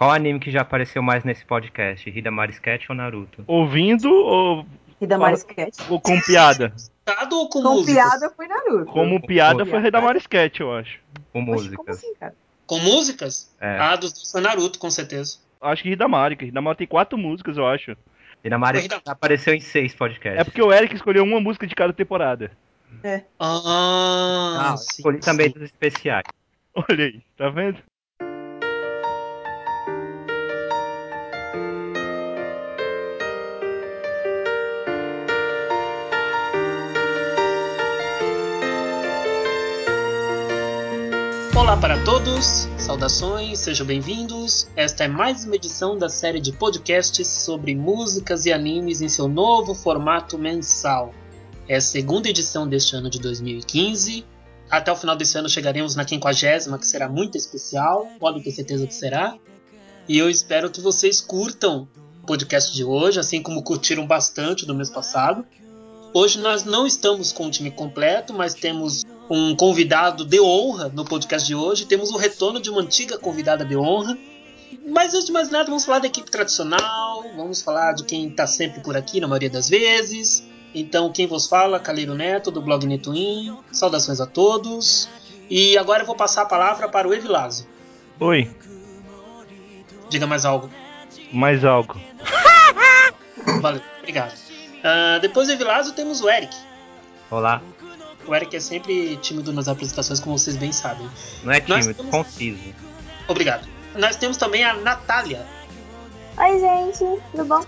Qual anime que já apareceu mais nesse podcast? Hidamari Sketch ou Naruto? Ouvindo ou, Hidamari Sketch. ou com piada? Ou com, Com piada foi Naruto. Como piada foi Hidamari Sketch, eu acho. Com músicas. assim, cara? Com músicas? É. Ah, dos foi Naruto, com certeza. Acho que Hidamari, que Hidamari tem quatro músicas, eu acho. Hidamari Foi Hidamari. apareceu em seis podcasts. É porque o Eric escolheu uma música de cada temporada. Ah, Ah, sim, escolhi também sim. dos especiais. Olha aí, tá vendo? Para todos, saudações, sejam bem-vindos. Esta é mais uma edição da série de podcasts sobre músicas e animes em seu novo formato mensal. É a segunda edição deste ano de 2015. Até o final desse ano chegaremos na quinquagésima, que será muito especial, podem ter certeza que será. E eu espero que vocês curtam o podcast de hoje, assim como curtiram bastante do mês passado. Hoje nós não estamos com o time completo, mas temos um convidado de honra no podcast de hoje. Temos o retorno de uma antiga convidada de honra. Mas antes de mais nada, vamos falar da equipe tradicional, vamos falar de quem está sempre por aqui, na maioria das vezes. Então, quem vos fala, Caleiro Neto, do blog Netuin. Saudações a todos. E agora eu vou passar a palavra para o Evilásio. Oi, Diga mais algo. mais algo. Valeu, obrigado. Ah, depois do Evilásio temos o Eric. Olá. O Eric é sempre tímido nas apresentações, como vocês bem sabem. Não é tímido, temos- conciso. Obrigado. Nós temos também a Natália. Oi, gente, tudo bom?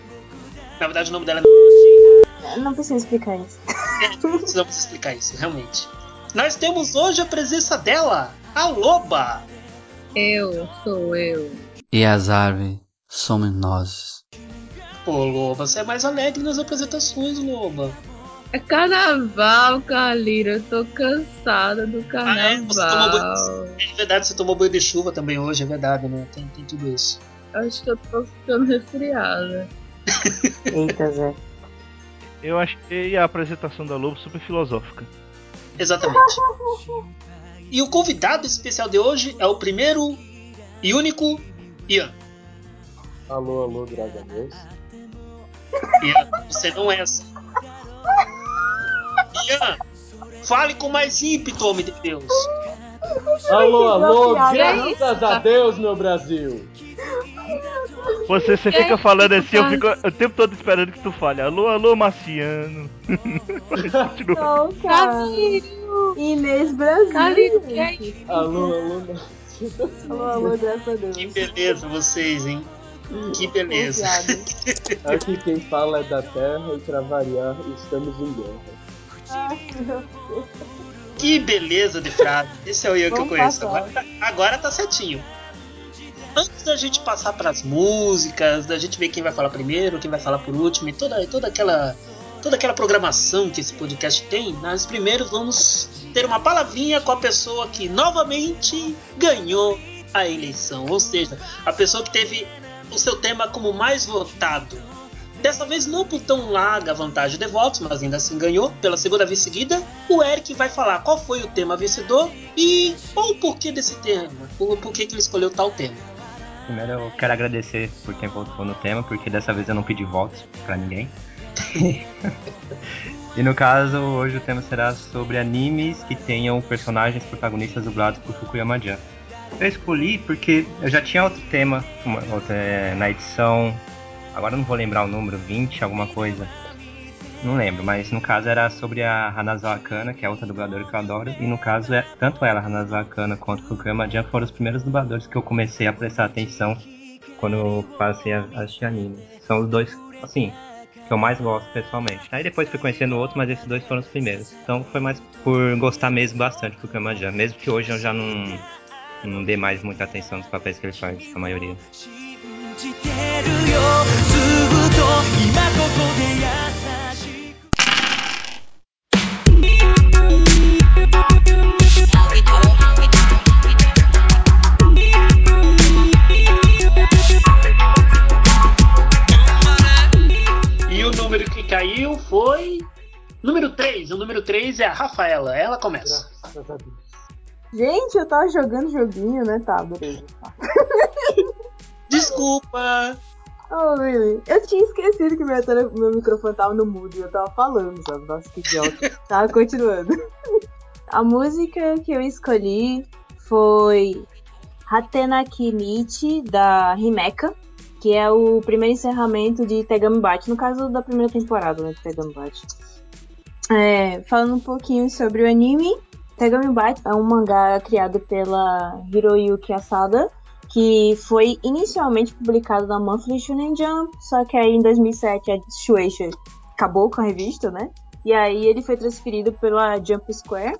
Na verdade, o nome dela é Não preciso explicar isso. Precisamos explicar isso, realmente. Nós temos hoje a presença dela, a Loba. Eu, sou eu. E as árvores somos nós. Pô, Loba, você é mais alegre nas apresentações, Loba. É carnaval, Calira. Eu tô cansada do Ah, é? Você tomou carnaval. banho. É verdade, você tomou banho de chuva também hoje, é verdade, né? Tem, tem tudo isso. Acho que eu tô ficando resfriada. Eita, Zé. Eu achei a apresentação da Lobo super filosófica. Exatamente. E o convidado especial de hoje é o primeiro e único Ian. Alô, alô, graças a Deus. Ian, você não é assim. Ian, fale com mais ímpeto, homem de Deus. Alô, alô, graças a Deus, meu Brasil. Você, você fica falando assim, eu cara? fico o tempo todo esperando que tu fale. Alô, alô, Marciano. Continua. Não, cara. Inês Brasil. É? Alô, alô. Alô, alô, graças a Deus. Que beleza vocês, hein? Que beleza. Aqui quem fala é da Terra e pra variar, estamos em guerra. Que beleza de frase. Esse é o Ian que eu Vamos conheço. Agora, tá- agora tá certinho. Antes da gente passar pras músicas, da gente ver quem vai falar primeiro, quem vai falar por último, e toda, toda aquela toda aquela programação que esse podcast tem, nós primeiro vamos ter uma palavrinha com a pessoa que novamente ganhou a eleição, ou seja, a pessoa que teve o seu tema como mais votado. Dessa vez não por tão larga vantagem de votos, mas ainda assim ganhou pela segunda vez seguida. O Eric vai falar qual foi o tema vencedor e ou o porquê desse tema, o porquê que ele escolheu tal tema. Primeiro eu quero agradecer por quem votou no tema, porque dessa vez eu não pedi votos pra ninguém. e no caso, hoje o tema será sobre animes que tenham personagens protagonistas dublados por Fukuyama-chan. Eu escolhi porque eu já tinha outro tema uma- outra, é, na edição, agora não vou lembrar o número, 20, alguma coisa. Não lembro, mas no caso era sobre a Hanazawa Kana, que é outra dubladora que eu adoro. E no caso, é tanto ela, Hanazawa Kana, quanto Fukuyama-chan foram os primeiros dubladores que eu comecei a prestar atenção quando eu passei a assistir anime. São os dois, assim, que eu mais gosto pessoalmente. Aí depois fui conhecendo outros, mas esses dois foram os primeiros. Então foi mais por gostar mesmo bastante do Fukuyama-chan. Mesmo que hoje eu já não, não dê mais muita atenção nos papéis que ele faz, a maioria. E o número que caiu foi. Número 3. O número 3 é a Rafaela. Ela começa. Gente, eu tava jogando joguinho, né? Tá, beleza. Tá. Desculpa. Oh, really? Eu tinha esquecido que meu, tele- meu microfone tava no mudo e eu tava falando, sabe? Nossa, que idiota. tava continuando. A música que eu escolhi foi Hatenaki Nichi, da Himeka, que é o primeiro encerramento de Tegami Bate, no caso da primeira temporada, né, de Tegami Bate. É, falando um pouquinho sobre o anime, Tegami Bate é um mangá criado pela Hiroyuki Asada, que foi inicialmente publicado na Monthly Shonen Jump, só que aí em 2007 a Shueisha acabou com a revista, né? E aí ele foi transferido pela Jump Square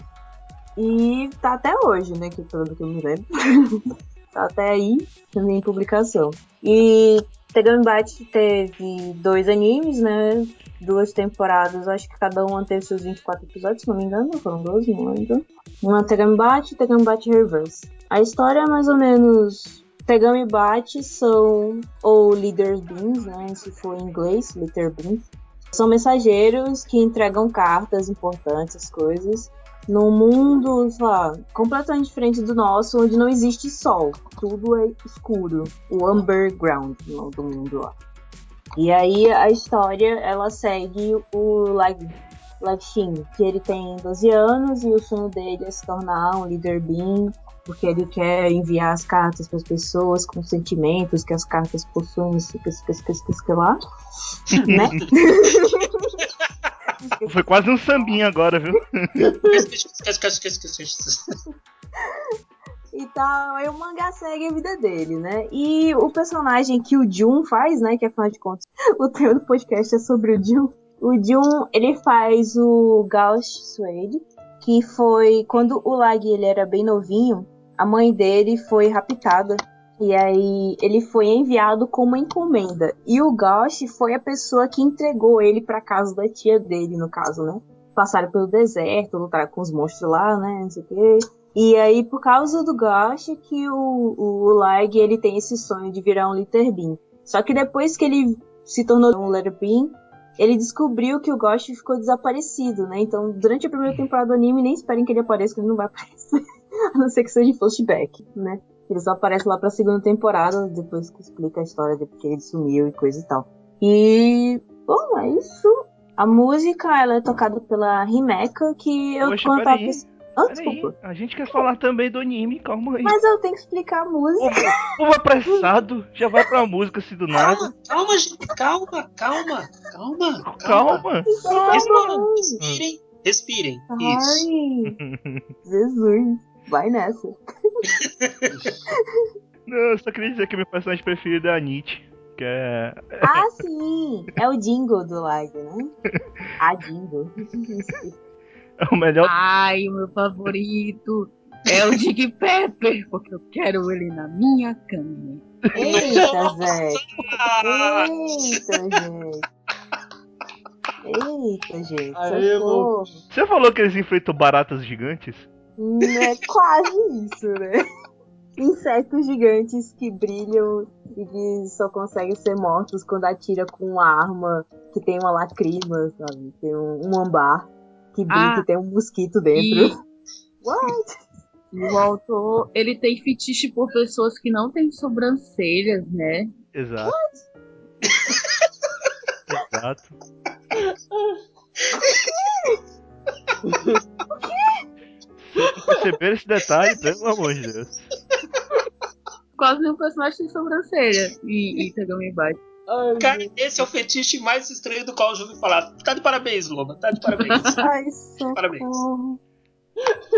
e tá até hoje, né? Que pelo que eu me lembro. tá até aí também em publicação. E Tegami Bate teve dois animes, né? Duas temporadas, acho que cada uma teve seus 24 episódios, se não me engano, foram 12, não lembro. Uma Tegami Bate e Tegami Bate Reverse. A história é mais ou menos Tegami Bate são ou leader beans, né? Se for em inglês, leader beans. São mensageiros que entregam cartas importantes, coisas, num mundo, sei lá, completamente diferente do nosso, onde não existe sol. Tudo é escuro. O underground nome do mundo lá. E aí a história, ela segue o Lagshin, que ele tem 12 anos e o sonho dele é se tornar um leader bean, porque ele quer enviar as cartas para as pessoas com sentimentos que as cartas possuem, que, que, que, que, que lá, né? Foi quase um sambinha agora, viu? e tal, aí o mangá segue a vida dele, né? E o personagem que o Jun faz, né? Que afinal de contas, o tema do podcast é sobre o Jun. O Jun, ele faz o Gauss Suede, que foi quando o Lag ele era bem novinho, a mãe dele foi raptada. E aí ele foi enviado com uma encomenda. E o Gauss foi a pessoa que entregou ele pra casa da tia dele, no caso, né? Passaram pelo deserto, lutaram com os monstros lá, né? Não sei o quê. E aí, por causa do Gauss, que o, o Lag ele tem esse sonho de virar um Litter Bean. Só que depois que ele se tornou um Litter Bean, ele descobriu que o Ghost ficou desaparecido, né? Então, durante a primeira temporada do anime, nem esperem que ele apareça, que ele não vai aparecer. a não ser que seja flashback, né? Ele só aparece lá pra segunda temporada, depois que explica a história de porque ele sumiu e coisa e tal. E, bom, é isso. A música, ela é tocada pela Himeka, que eu Poxa, quando tava Ah, Peraí, desculpa. a gente quer falar também do anime, calma aí. Mas eu tenho que explicar a música. Povo apressado, já vai pra música assim do nada. Calma, calma, gente. Calma, calma, calma. Calma. Calma. Calma. Respirem. Respirem. Isso. Ai, Jesus. Vai nessa. Não, eu só queria dizer que meu personagem preferido é a Nietzsche. Que é. Ah, sim! É o Jingle do Lag, né? A Jingle. É o melhor. Ai, o meu favorito é o Dig Pepper, porque eu quero ele na minha cama. Eita, Zé. Eita, gente. Eita, gente. Aê. Você falou que eles enfrentam baratas gigantes? Hum, É quase isso, né? Insetos gigantes que brilham e que só conseguem ser mortos quando atira com uma arma que tem uma lacrima, sabe? Tem um, um ambar que brilha Ah, e tem um mosquito dentro. E What? o autor, ele tem fetiche por pessoas que não têm sobrancelhas, né? Exato. Exato. Vocês não perceberam esse detalhe, pelo amor de Deus. Quase nenhum personagem tem sobrancelha. E, e Bate. Ai, Cara, esse é o fetiche mais estranho do qual eu já ouvi falar. Tá de parabéns, Loba. Tá de parabéns. Ai, Parabéns. socorro.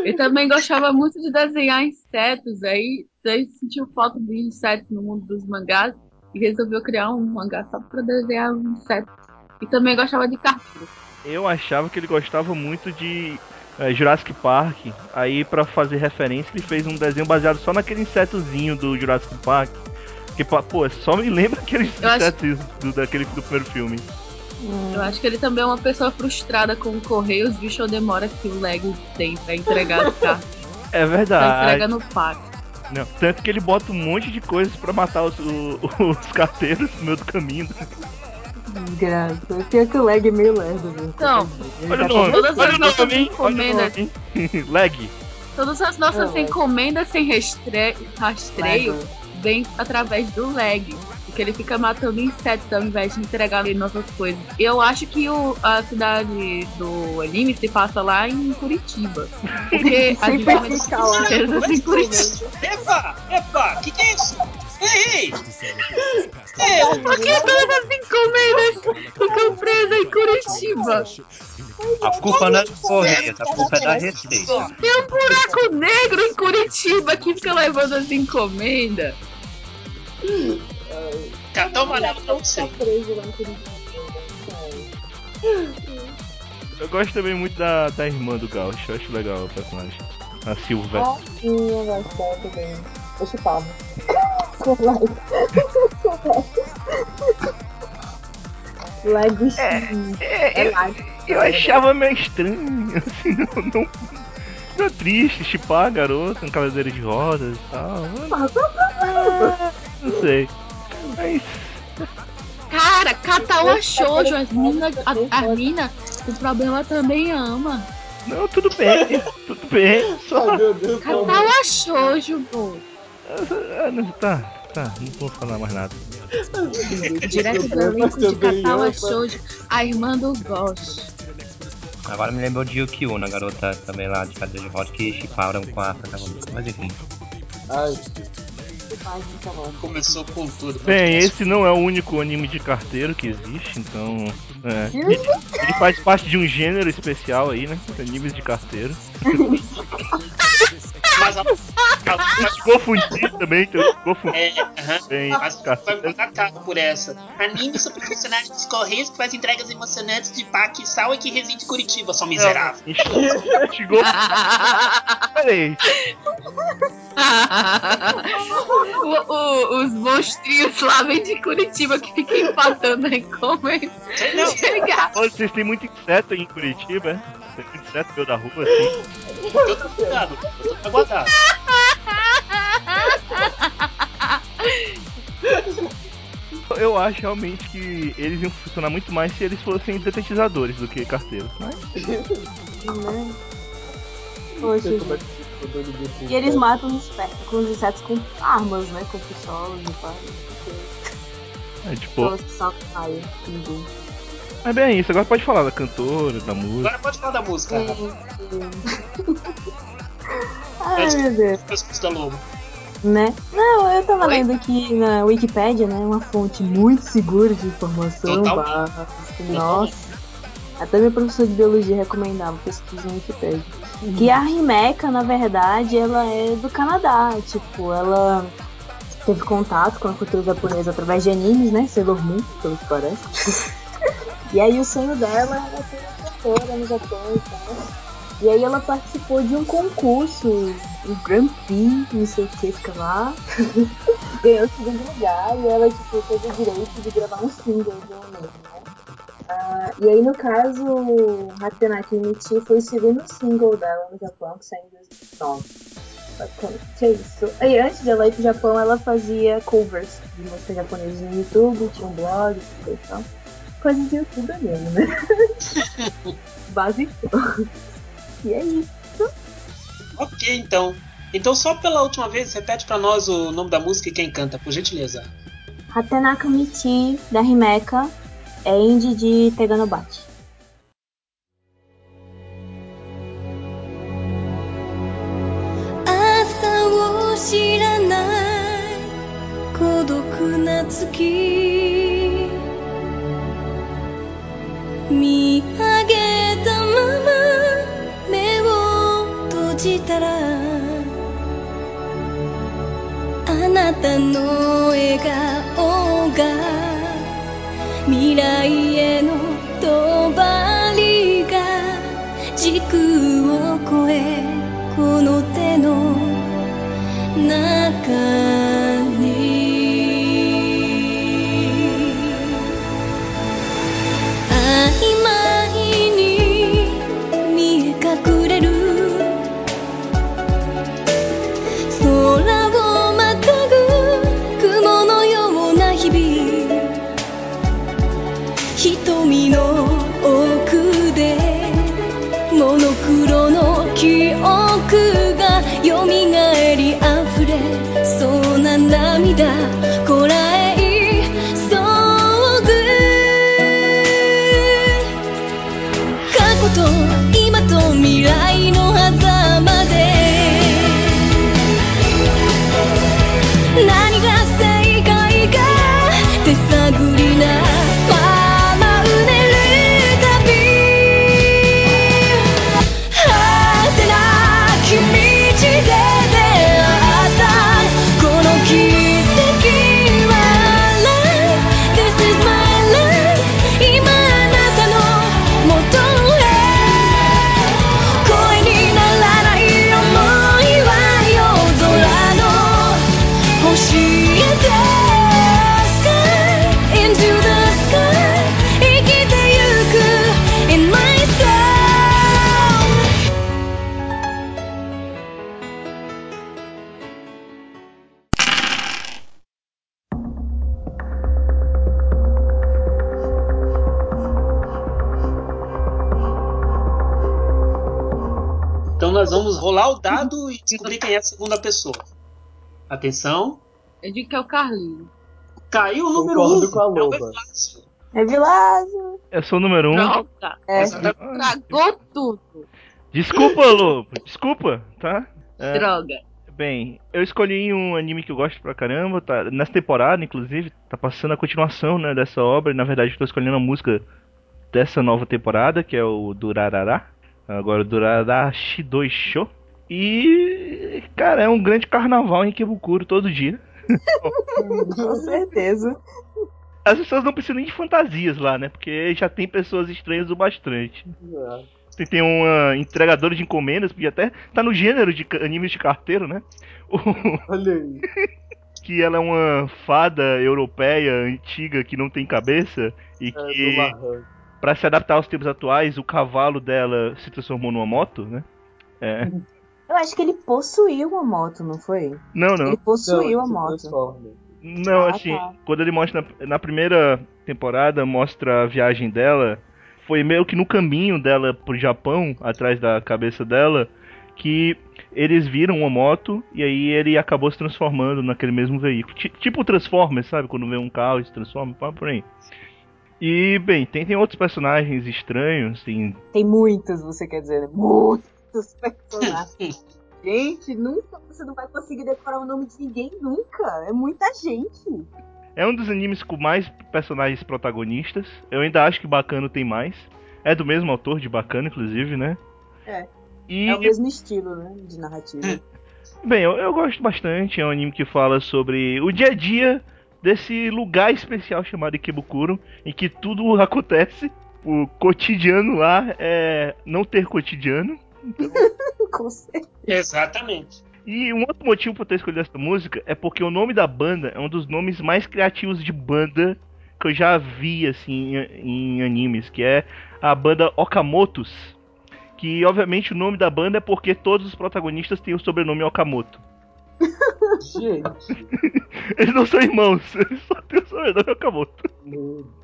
Eu também gostava muito de desenhar insetos, aí daí sentiu falta de insetos no mundo dos mangás e resolveu criar um mangá só pra desenhar os insetos. E também gostava de cartoon. Eu achava que ele gostava muito de é, Jurassic Park. Aí, pra fazer referência, ele fez um desenho baseado só naquele insetozinho do Jurassic Park. Que, pô, só me lembra aqueles Eu acho- do, daquele do primeiro filme. Eu acho que ele também é uma pessoa frustrada com o correio, os bichos demora que o Lego tem pra entregar as cartas. É Pra verdade. entrega no parque. Não, tanto que ele bota um monte de coisas pra matar os, o- os carteiros no meio do caminho. Desgraça. Pior que o lag é meio lerdo, viu? Então, Ele Olha tá o nome, Todas olha as o nossas nome, hein? Olha o. Leg. Todas as nossas Lego. encomendas sem restre... rastreio bem através do lag. Porque ele fica matando insetos ao invés de entregar ali nossas coisas. Eu acho que o, a cidade do anime se passa lá em Curitiba. Porque a gente fica lá. em Curitiba. Epa, epa, que que é isso? Ei, ei! Eu, Porque todas as encomendas ficam presas em Curitiba. A culpa não é do Correios, a culpa é da Receita. Tem um buraco negro em Curitiba que fica levando as encomendas. cartão amarelo pra você. Tá lá em Curitiba. Eu gosto também muito da, da irmã do Gaucho, eu acho legal o personagem. A Silva. Ah, sim, eu gosto dela também. Eu chupava. Com Lego. Lego sim. É, Lego. Eu achava meio estranho, assim, não. não... Não é triste chipar a garota, um cavaleiro de rodas e tal. Ah, qual o problema? Não sei. Mas. Cara, Katawa Shoujo, as minas, a, a mina, o problema também ama. Não, tudo bem, tudo bem. Só. Katawa Shoujo, pô. Ah, tá, tá, não vou falar mais nada. Direto do elenco de Katawa Shoujo, a irmã do Ghost. Agora me lembrou de Yukiuna, a garota também lá de cadeira de roda que chiparam com a protagonista. Mas enfim. Ai. Começou com tudo. Bem, esse não é o único anime de carteiro que existe, então. É. Ele, ele faz parte de um gênero especial aí, né? Animes de carteiro. Mas a, a, Mas confundi também, então confundi. é. Bem, Mas vai carteiro. pagar caro por essa. Anime sobre personagens dos Correios que faz entregas emocionantes de Pac Sal e que reside em Curitiba, só miserável. Chegou. Peraí. O- o- os monstrinhos lá vem de Curitiba que ficam empatando a encomenda. Não, Chega. Ô, Vocês têm muito inseto aí em Curitiba, é? No meio da rua, assim. eu tô cuidado, eu tô aguardado. Eu acho realmente que eles iam funcionar muito mais se eles fossem detetizadores do que carteiros. Mas Né? Poxa, E eles matam os, insetos- com os insetos com armas, né? Com pistolas e tal. é tipo. Mas bem, é isso. Agora pode falar da cantora, da música. Agora pode falar da música. Ai, meu Deus. Da Lobo. Né? Não, eu tava lendo aqui na Wikipédia, né? Uma fonte muito segura de informação. Nossa. Até meu professor de biologia recomendava pesquisa no Wikipédia. Que a Rimeca, na verdade, ela é do Canadá. Tipo, ela teve contato com a cultura japonesa através de animes, né? Sailor Moon, pelo que parece. e aí o sonho dela era ser cantora no Japão e tal. E aí ela participou de um concurso, o Grand Prix, não sei o que, fica lá. Ganhou o segundo lugar e ela, tipo, teve o direito de gravar um single de um né? Ah, e aí, no caso, Hatenaki Michi foi o segundo single dela no Japão, que saiu em 2009. Basicamente é isso. E antes de ela ir pro Japão, ela fazia covers de música japonesa no YouTube, tinha um blog e tal Coisa de youtuber mesmo, né? Básico. E é isso. Ok, então. Então, só pela última vez, repete pra nós o nome da música e quem canta, por gentileza. Hatenaka Michi, da Himeka, é indie de Teganobachi. 朝を知らない孤独な月 見上げたまま目を閉じたらあなたの笑顔が未来への帳が時空を超えこの手の中。Segunda pessoa. Atenção. Eu digo que é o Carlinho. Caiu o número Concordo 1. com a Um. É o. É. Eu sou o número um. Droga. É. Exatamente. Tragou tudo. Desculpa, Lobo. Desculpa, tá? É, Droga. Bem, eu escolhi um anime que eu gosto pra caramba, tá? Nessa temporada, inclusive, tá passando a continuação, né, dessa obra. E, na verdade, eu tô escolhendo a música dessa nova temporada, que é o Durarará. Agora, o Durarará Shidoi Show. E, cara, é um grande carnaval em Kebukuro todo dia. Com certeza. As pessoas não precisam nem de fantasias lá, né? Porque já tem pessoas estranhas o bastante. É. Tem, uma entregadora de encomendas, podia até tá no gênero de animes de carteiro, né? Olha aí. que ela é uma fada europeia antiga que não tem cabeça e É, que, pra se adaptar aos tempos atuais, o cavalo dela se transformou numa moto, né? É. Eu acho que ele possuiu uma moto, não foi? Não, não. Ele possuiu Não, a moto. Não, Ah, assim, tá. quando ele mostra na, na primeira temporada, mostra a viagem dela, foi meio que no caminho dela pro Japão, atrás da cabeça dela, que eles viram uma moto e aí ele acabou se transformando naquele mesmo veículo. Ti- tipo o Transformers, sabe? Quando vê um carro e se transforma, pá, por aí. E, bem, tem, tem outros personagens estranhos, assim, Tem muitos, você quer dizer, né? Muitos personagens. gente, nunca você não vai conseguir decorar o nome de ninguém nunca. É muita gente. É um dos animes com mais personagens protagonistas. Eu ainda acho que Bacano tem mais. É do mesmo autor de Bacano, inclusive, né? É. E, É o mesmo estilo, né? De narrativa. bem, eu, eu gosto bastante. É um anime que fala sobre o dia a dia desse lugar especial chamado Ikebukuro, em que tudo acontece. O cotidiano lá é não ter cotidiano. Com certeza. Exatamente. E um outro motivo pra eu ter escolhido essa música é porque o nome da banda é um dos nomes mais criativos de banda que eu já vi, assim, em, em animes, que é a banda Okamotos. Que, obviamente, o nome da banda é porque todos os protagonistas têm o sobrenome Okamoto. Gente. Eles não são irmãos, eles só têm o sobrenome Okamoto. meu.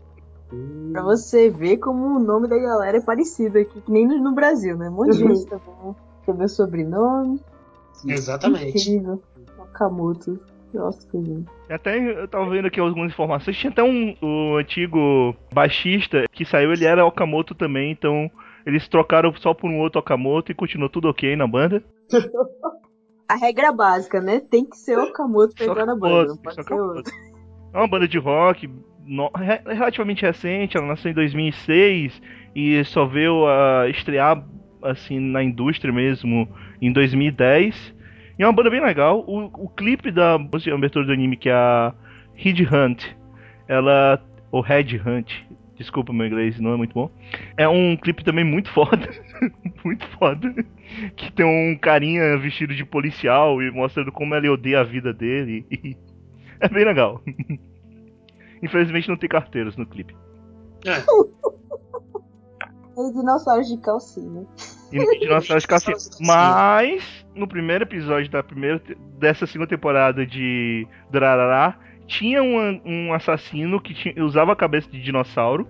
Pra você ver como o nome da galera é parecido aqui, que nem no, no Brasil, né? Um monte de gente também. Tem meu sobrenome. Exatamente. Incrível. Okamoto. Nossa, gente. Até eu tava vendo aqui algumas informações. Tinha até um o antigo baixista que saiu, ele era Okamoto também, então eles trocaram só por um outro Okamoto e continuou tudo ok na banda. A regra básica, né? Tem que ser Okamoto pra Só entrar na banda. Não pode ser Okamoto. outro. É uma banda de rock no- re- relativamente recente, ela nasceu em 2006 e só veio a estrear assim na indústria mesmo em 2010. E é uma banda bem legal. O, o clipe da música abertura do anime, que é a Head Hunt, ela. Ou Head Hunt, desculpa meu inglês, não é muito bom. É um clipe também muito foda. muito foda. Que tem um carinha vestido de policial e mostrando como ele odeia a vida dele. É bem legal. Infelizmente não tem carteiros no clipe. É. E dinossauros de calcinha. E no Dinossauros Calcinha. Mas, no primeiro episódio da primeira, dessa segunda temporada de Durarará, tinha um, um assassino que tinha- usava a cabeça de dinossauro.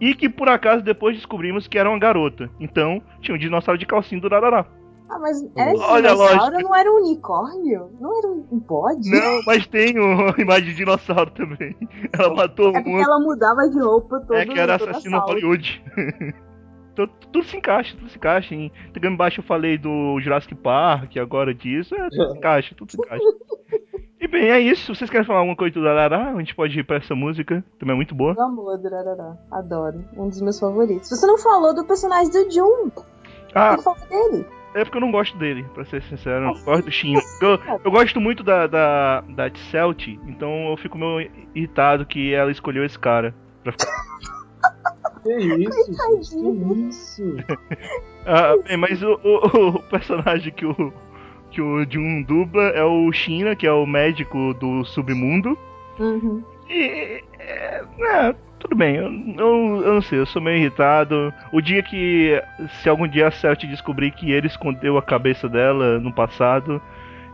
E que por acaso depois descobrimos que era uma garota. Então, tinha um dinossauro de calcinha do Durarará. Ah, mas era Olha dinossauro, lógica. não era um unicórnio? Não era um bode? Não, mas tem uma imagem de dinossauro também. Ela matou É porque um. ela mudava de roupa todo É que era toda assassino. Hollywood. Então, tudo se encaixa, tudo se encaixa. Em Pegando embaixo eu falei do Jurassic Park, agora disso, é, tudo se encaixa, tudo se encaixa. E bem, é isso. Vocês querem falar alguma coisa do Darará? A gente pode ir pra essa música, também é muito boa. Meu amor, Durarará. Adoro. Um dos meus favoritos. Você não falou do personagem do Jun. Ah, que falar dele. É porque eu não gosto dele, pra ser sincero. Eu não gosto do Shin. Eu, eu gosto muito da, da, da Celt, então eu fico meio irritado que ela escolheu esse cara. Pra ficar... Que isso, gente? Que isso? Ah, bem, mas o, o- o personagem que o, que o Jun dubla é o Shina, que é o médico do submundo. Uhum. E. É, é, tudo bem, eu, eu, eu não sei, eu sou meio irritado. O dia que. Se algum dia a Celt descobrir que ele escondeu a cabeça dela no passado,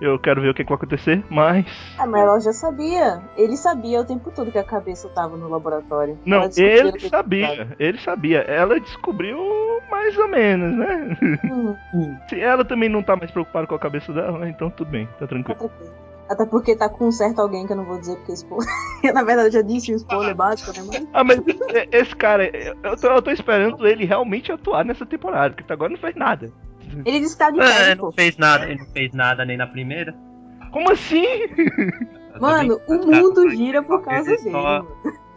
Eu quero ver o que, que vai acontecer, mas. Ah, mas ela já sabia. Ele sabia o tempo todo que a cabeça tava no laboratório. Não, ele que- sabia, ele sabia. Ela descobriu mais ou menos, né? Hum, Se ela também não tá mais preocupada com a cabeça dela, então tudo bem, tá tá tranquilo. Até porque tá com um certo alguém que eu não vou dizer porque é spoiler. Na verdade, eu já disse o spoiler básico, né? Mas Ah, mas é- esse cara, eu tô, eu tô esperando ele realmente atuar nessa temporada, porque até agora não fez nada. ele disse que tá de É, férias, ele não fez nada, ele não fez nada nem na primeira. Como assim? Eu Mano, o mundo gira por causa dele. mano.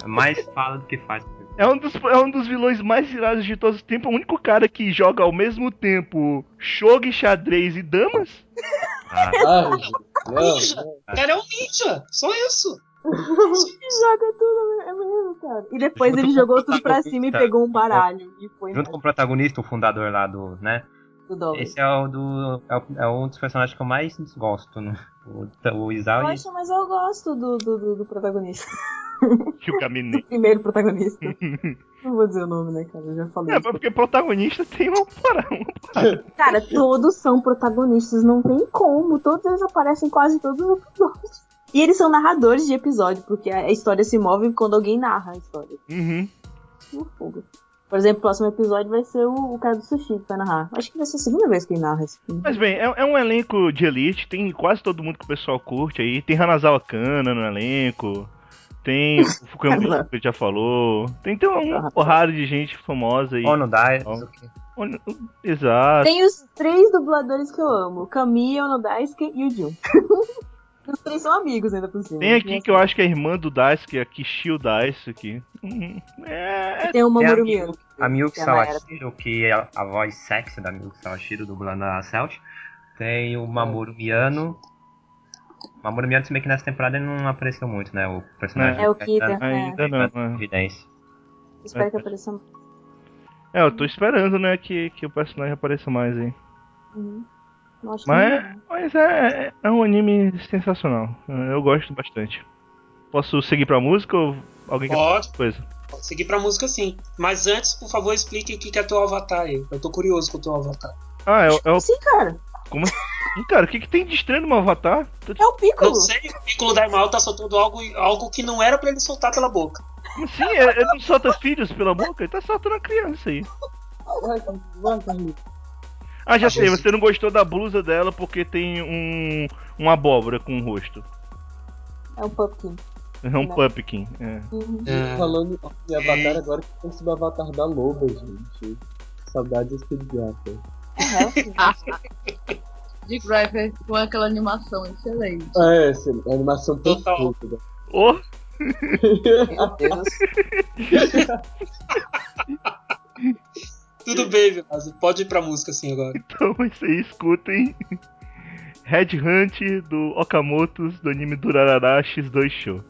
Mais fala do que faz. É um, dos, é um dos vilões mais irados de todos os tempos. O único cara que joga ao mesmo tempo shogi, xadrez e damas. Ah, não, Ninja! O cara é um ninja! Só isso! Joga tudo, é mesmo, cara. E depois Junto ele jogou tudo pra cima e pegou um baralho. E foi junto com o protagonista, o fundador lá do, né? do. Esse é o do. É, o- é um dos personagens que eu mais gosto, né? O, o Isao e Poxa, mas eu gosto do, do, do, do protagonista. O Do primeiro protagonista. Não vou dizer o nome, né, cara? Eu já falei. É, isso. porque protagonista tem uma parada. Cara, todos são protagonistas, não tem como. Todos eles aparecem em quase todos os episódios. E eles são narradores de episódio, porque a a história se move quando alguém narra a história. Uhum. No fogo. Por exemplo, o próximo episódio vai ser o, o cara do sushi que vai narrar. Acho que vai ser a segunda vez que ele narra esse filme. Mas bem, é, é um elenco de elite, tem quase todo mundo que o pessoal curte aí. Tem Hanazawa Kana no elenco. Tem o Fukuyama que já falou. Tem, tem uma porrada de gente famosa aí. Ono Dai. Ono- Exato. Tem os três dubladores que eu amo: o Onodaisuke e o Jun. os três são amigos ainda por cima. Tem aqui que eu acho que é a irmã do Daisuke, a Kishio Daisuke. Hum, É, Tem o Tem a Miyuki é. Sawashiro, que é a, a voz sexy da Miyuki Sawashiro, dublando a Celt. Tem o Mamoru Miyano. Mamoru Miyano, se bem que nessa temporada ele não apareceu muito, né? O personagem É o tá Kida. É. ainda não, né? evidência. Espero que apareça mais. É, eu tô esperando, né, que, que o personagem apareça mais aí. Uhum. Mas, mas é, é um anime sensacional. Eu gosto bastante. Posso seguir pra música ou alguém quer Pode, coisa? pode seguir pra música sim. Mas antes, por favor, explique o que é teu avatar aí. Eu tô curioso com o teu avatar. Ah, é, é o. Sim, cara. Como assim? Cara, o que, que tem de estranho no meu avatar? É o Piccolo. Não sei, o Piccolo Daimao tá soltando algo, algo que não era pra ele soltar pela boca. Como assim? É- Ele não solta filhos pela boca? Ele tá soltando a criança aí. Ah, já sei, você- não gostou da blusa dela porque tem um. uma abóbora com um rosto. É o Pumpkin. É um Não. pumpkin. É. Uhum. É. Falando em Avatar, agora que penso no Avatar da Loba, gente. Saudades pediatra. É. De Driver com aquela animação excelente. É, essa a animação Total. perfeita. Oh, Meu Deus. Tudo bem, Vilazo. Pode ir pra música sim agora. então isso aí, escutem. Red Hunt do Okamotos do anime Durarara X2 Show.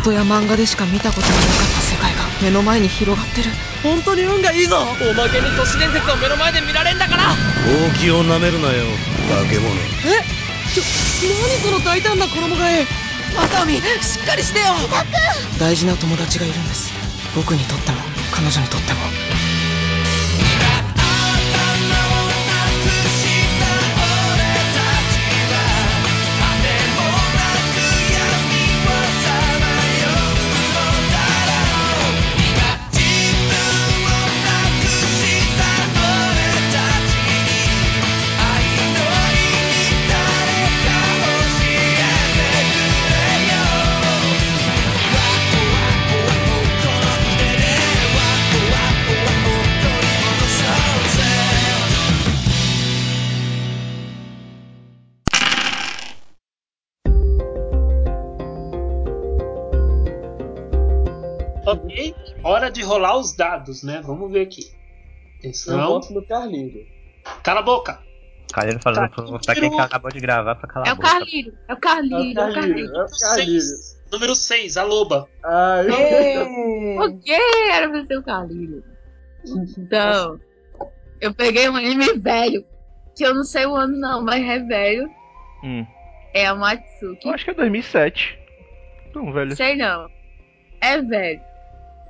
ットや漫画でしか見たことがなかった世界が目の前に広がってる。本当に運がいいぞ。おまけに都市伝説を目の前で見られんだから。ほうきを舐めるなよ。化け物。え？ちょ何この大胆な衣替え。マサミしっかりしてよ。大事な友達がいるんです。僕にとっても彼女にとっても「rolar os dados, né? Vamos ver aqui. Eu Atenção. voto no Carlinho. Cala a boca. Carlinho falando pro, pra quem que acabou de gravar pra calar É a o boca. Carlinho, é o Carlinho, é o Carlinho. é o. Número 6, a loba. Ai, Por que era pra ser o Carlinho? Então, eu peguei um anime velho, que eu não sei o ano não, mas é velho. Hum. É a Matsuki. Eu acho que é 2007. Então, velho. Sei não. É velho.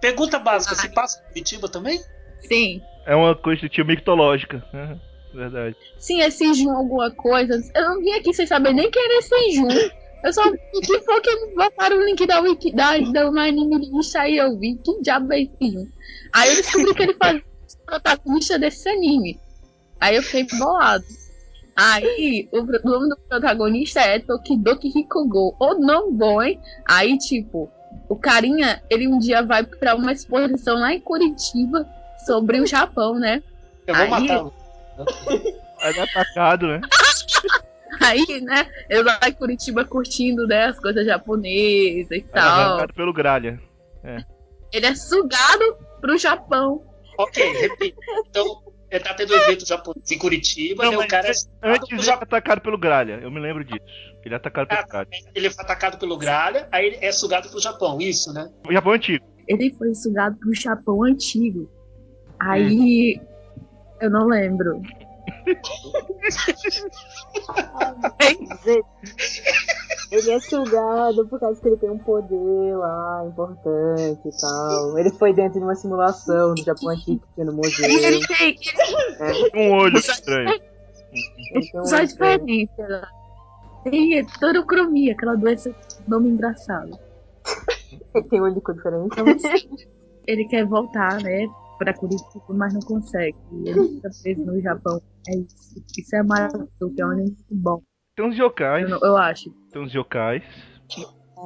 Pergunta básica, se passa em Curitiba também? Sim. É uma coisa tio mitológica. né? Verdade. Sim, é Sejun alguma coisa. Eu não vim aqui sem saber nem que era Sejun. Eu só vi que foi que botaram o link da Wiki, da, da My Anime List, aí eu vi que diabo é Sejun. Aí eu descobri que ele fazia o protagonista desse anime. Aí eu fiquei bolado. Aí o nome do protagonista é Tokidoki Hikogo. Ou não bom, hein? Aí, tipo, o carinha, ele um dia vai pra uma exposição lá em Curitiba sobre o Japão, né? Eu vou Aí- matá-lo. Aí é atacado, né? Aí, né, eu lá em Curitiba curtindo, né, as coisas japonesas e é tal. arrancado pelo gralha. Ele é sugado pro Japão. Ok, repito. Então, ele tá tendo evento japonês em Curitiba Não, e o cara é Antes ele é atacado pelo gralha. Eu me lembro disso. Ele é atacado pelo gralha. ele foi atacado pelo Gralha, aí ele é sugado pro Japão, isso, né? O Japão é antigo. Ele foi sugado pro Japão antigo. Aí, eu não lembro. Ele é sugado por causa que ele tem um poder lá importante e tal. Ele foi dentro de uma simulação no Japão antigo que tinha no museu. Ele tem Um olho estranho. Só olho diferença. Tem heterocromia, aquela doença, nome engraçado. Ele tem olho de cor diferente. mas- Ele quer voltar, né, pra Curitiba, mas não consegue. Ele fica preso no Japão. É isso. Isso é maravilhoso, é um anime muito bom. Tem uns yokais. Eu, não- eu acho. Tem uns yokais.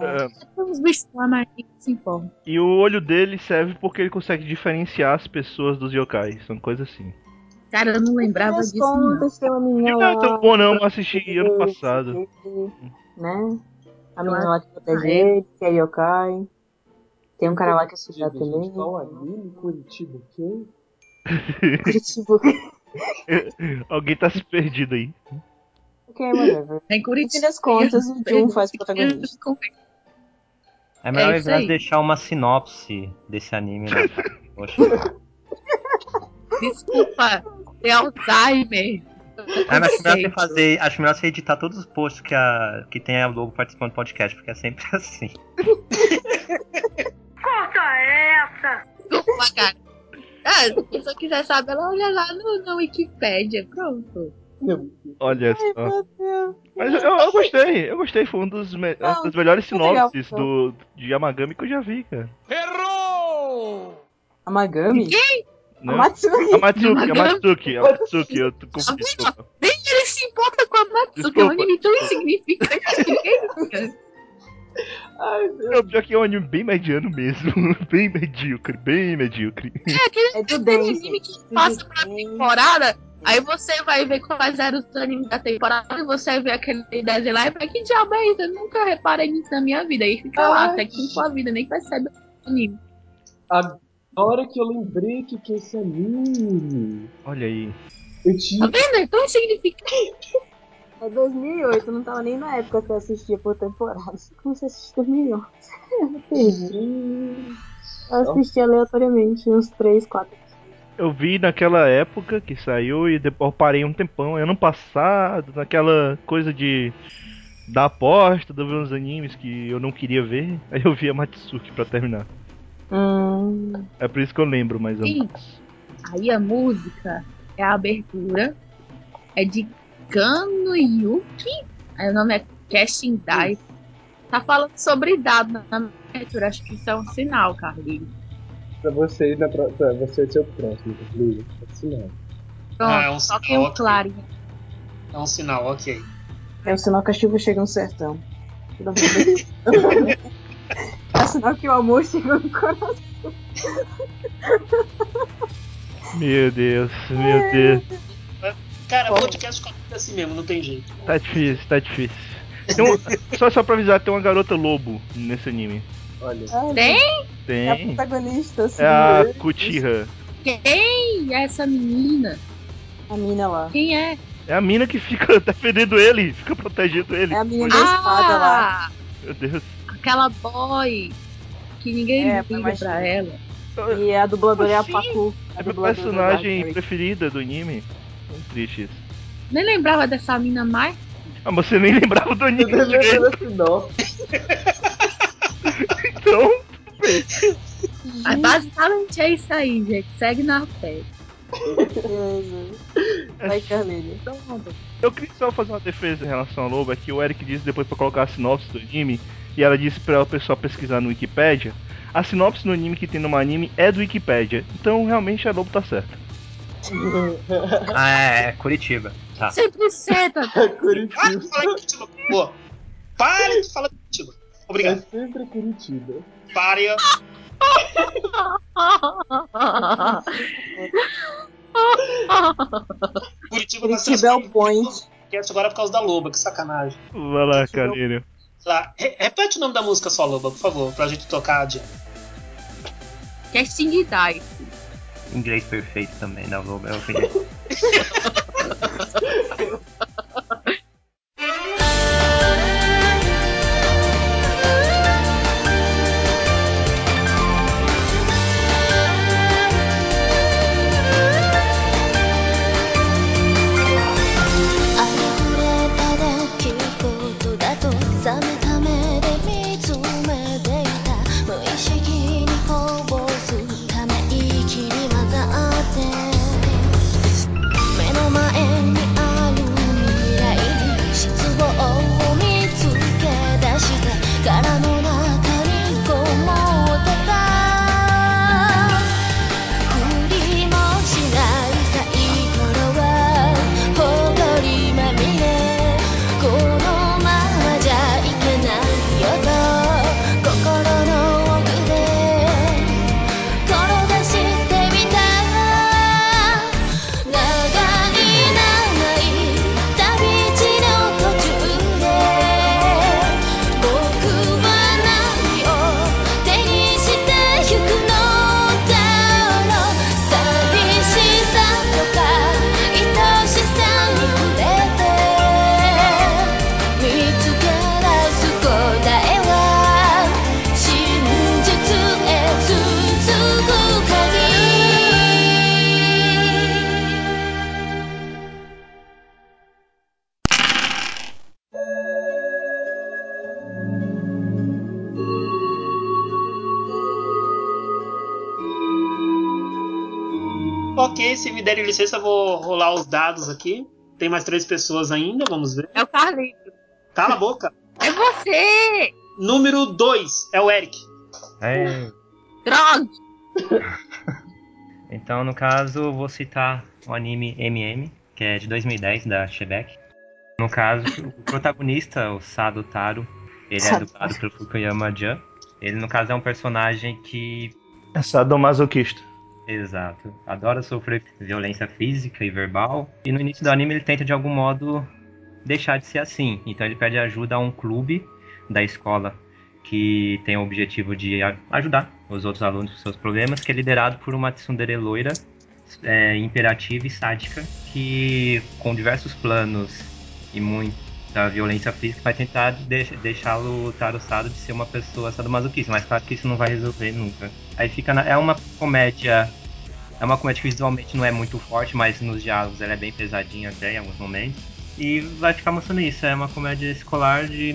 É, Tem uns bichos lá, mas se e o olho dele serve porque ele consegue diferenciar as pessoas dos yokais. São coisas assim. Cara, eu não lembrava disso, não. contas, tem uma menina Não é tão bom não, eu assisti ano passado. Né? A menina lá que protege ele, que é yokai. Tem um cara lá que é Curitiba, também. Anime? Curitiba, o quê? Curitiba. Alguém tá se perdido aí. Ok, whatever. Em No Curitiba. fim das contas, o Jun faz protagonista. É melhor É é deixar uma sinopse desse anime, né? Poxa. Desculpa, tem Alzheimer. Ah, mas acho melhor você fazer. Acho melhor você editar todos os posts que, a, que tem a Lobo participando do podcast, porque é sempre assim. Desculpa, cara. Ah, se a pessoa quiser saber, ela olha lá no, na Wikipédia. Pronto. Olha Ai, só. Deus. Mas eu, eu gostei, eu gostei. Foi um dos, me- Não, das melhores legal, sinopses do, de Yamagami que eu já vi, cara. Amagami? Né? Amatsuki. A Matsuki, a Matsuki, a Matsuki, eu tô confuso. Nem ele se importa com a Matsuki, é um anime tão insignificante Ai, meu É, pior que é um anime bem mediano mesmo. Bem medíocre, bem medíocre. É do Aquele Dance. anime que passa pra temporada, aí você vai ver quais eram os animes da temporada, e você vê aquele desenho lá e vai, que diabo é isso? Eu nunca reparei nisso na minha vida. Aí fica lá, Ai. até que sua vida nem percebe o anime. Agora que eu lembrei que que é esse anime. Olha aí. Eu Tá tinha. vendo? É tão insignificante. É 2008, não tava nem na época que eu assistia por temporada. Como você assistiu 2011? Eu perdi. Eu assisti aleatoriamente uns 3, 4. Eu vi naquela época que saiu e depois eu parei um tempão, ano passado, naquela coisa de da aposta, de ver uns animes que eu não queria ver. Aí eu vi a Matsuki pra terminar. Hum, É por isso que eu lembro mais ou menos. Aí a música é a abertura. É de Kano Yuki. Aí o nome é Casting Die. Tá falando sobre dado na abertura. Acho que isso é um sinal, Carlinhos. Pra você ir na pro- pra você ser o próximo, Carlinhos. Assim não. Pronto, Ah, é um só tem sinal, um ok. clarinho. É um sinal, ok. é o sinal que a chuva chega no sertão. É o sinal que o amor chegou no coração. Meu Deus, meu Deus. Cara, Bom. podcast com é assim mesmo, não tem jeito. Tá difícil, tá difícil. Tem um- só, só pra avisar, tem uma garota lobo nesse anime. Olha. Tem? É a Tem. protagonista, assim. É a né? Kuchiha. Quem é essa menina? A mina lá. Quem é? É a mina que fica defendendo ele, fica protegendo ele. É a menina da espada lá. Ah, Meu Deus. aquela boy que ninguém É, liga mas- pra ela. E a dubladora é a. A É meu dubladora personagem da- preferida do anime. Triste isso. Nem lembrava dessa mina mais. Ah, você nem lembrava do anime da sinopse? então. Mas basicamente é isso aí, gente. Segue na fé. Vai, Carlinhos. Eu queria só fazer uma defesa em relação ao Lobo, é que o Eric disse depois pra colocar a sinopse do anime, e ela disse pra o pessoal pesquisar no Wikipedia. A sinopse do anime que tem no anime é do Wikipedia. Então realmente a Lobo tá certa. Ah, é, é Curitiba. Tá. 100%. Para de falar Curitiba, pô. Pare de falar Curitiba. É Obrigado. sempre Curitiba. Pare. Curitiba vai Curitiba é o point. agora por causa da Loba, que sacanagem. Vai lá, Carlinho. Lá, re- repete o nome da música só, Loba, por favor, pra gente tocar adiante. Casting Dice. Inglês perfeito também da Lobo. É o Ok, se me derem licença, eu vou rolar os dados aqui. Tem mais três pessoas ainda, vamos ver. É o Carlito. Cala a boca. É você! Número 2 é o Eric. É. Droga! Então, no caso, eu vou citar o anime MM, que é de 2010, da Shebek. No caso, o protagonista, o Sado Taro, ele é Sado. dublado pelo Fukuyama Jan. Ele, no caso, é um personagem que É sadomasoquista. Exato. Adora sofrer violência física e verbal. E no início do anime ele tenta de algum modo deixar de ser assim. Então ele pede ajuda a um clube da escola que tem o objetivo de ajudar os outros alunos com seus problemas, que é liderado por uma tsundere loira é, imperativa e sádica que com diversos planos e muita violência física vai tentar de- deixá-lo taroçado de ser uma pessoa sadomasoquista, mas claro que isso não vai resolver nunca. Aí fica na- é uma comédia é uma comédia que visualmente não é muito forte, mas nos diálogos ela é bem pesadinha até em alguns momentos. E vai ficar mostrando isso, é uma comédia escolar de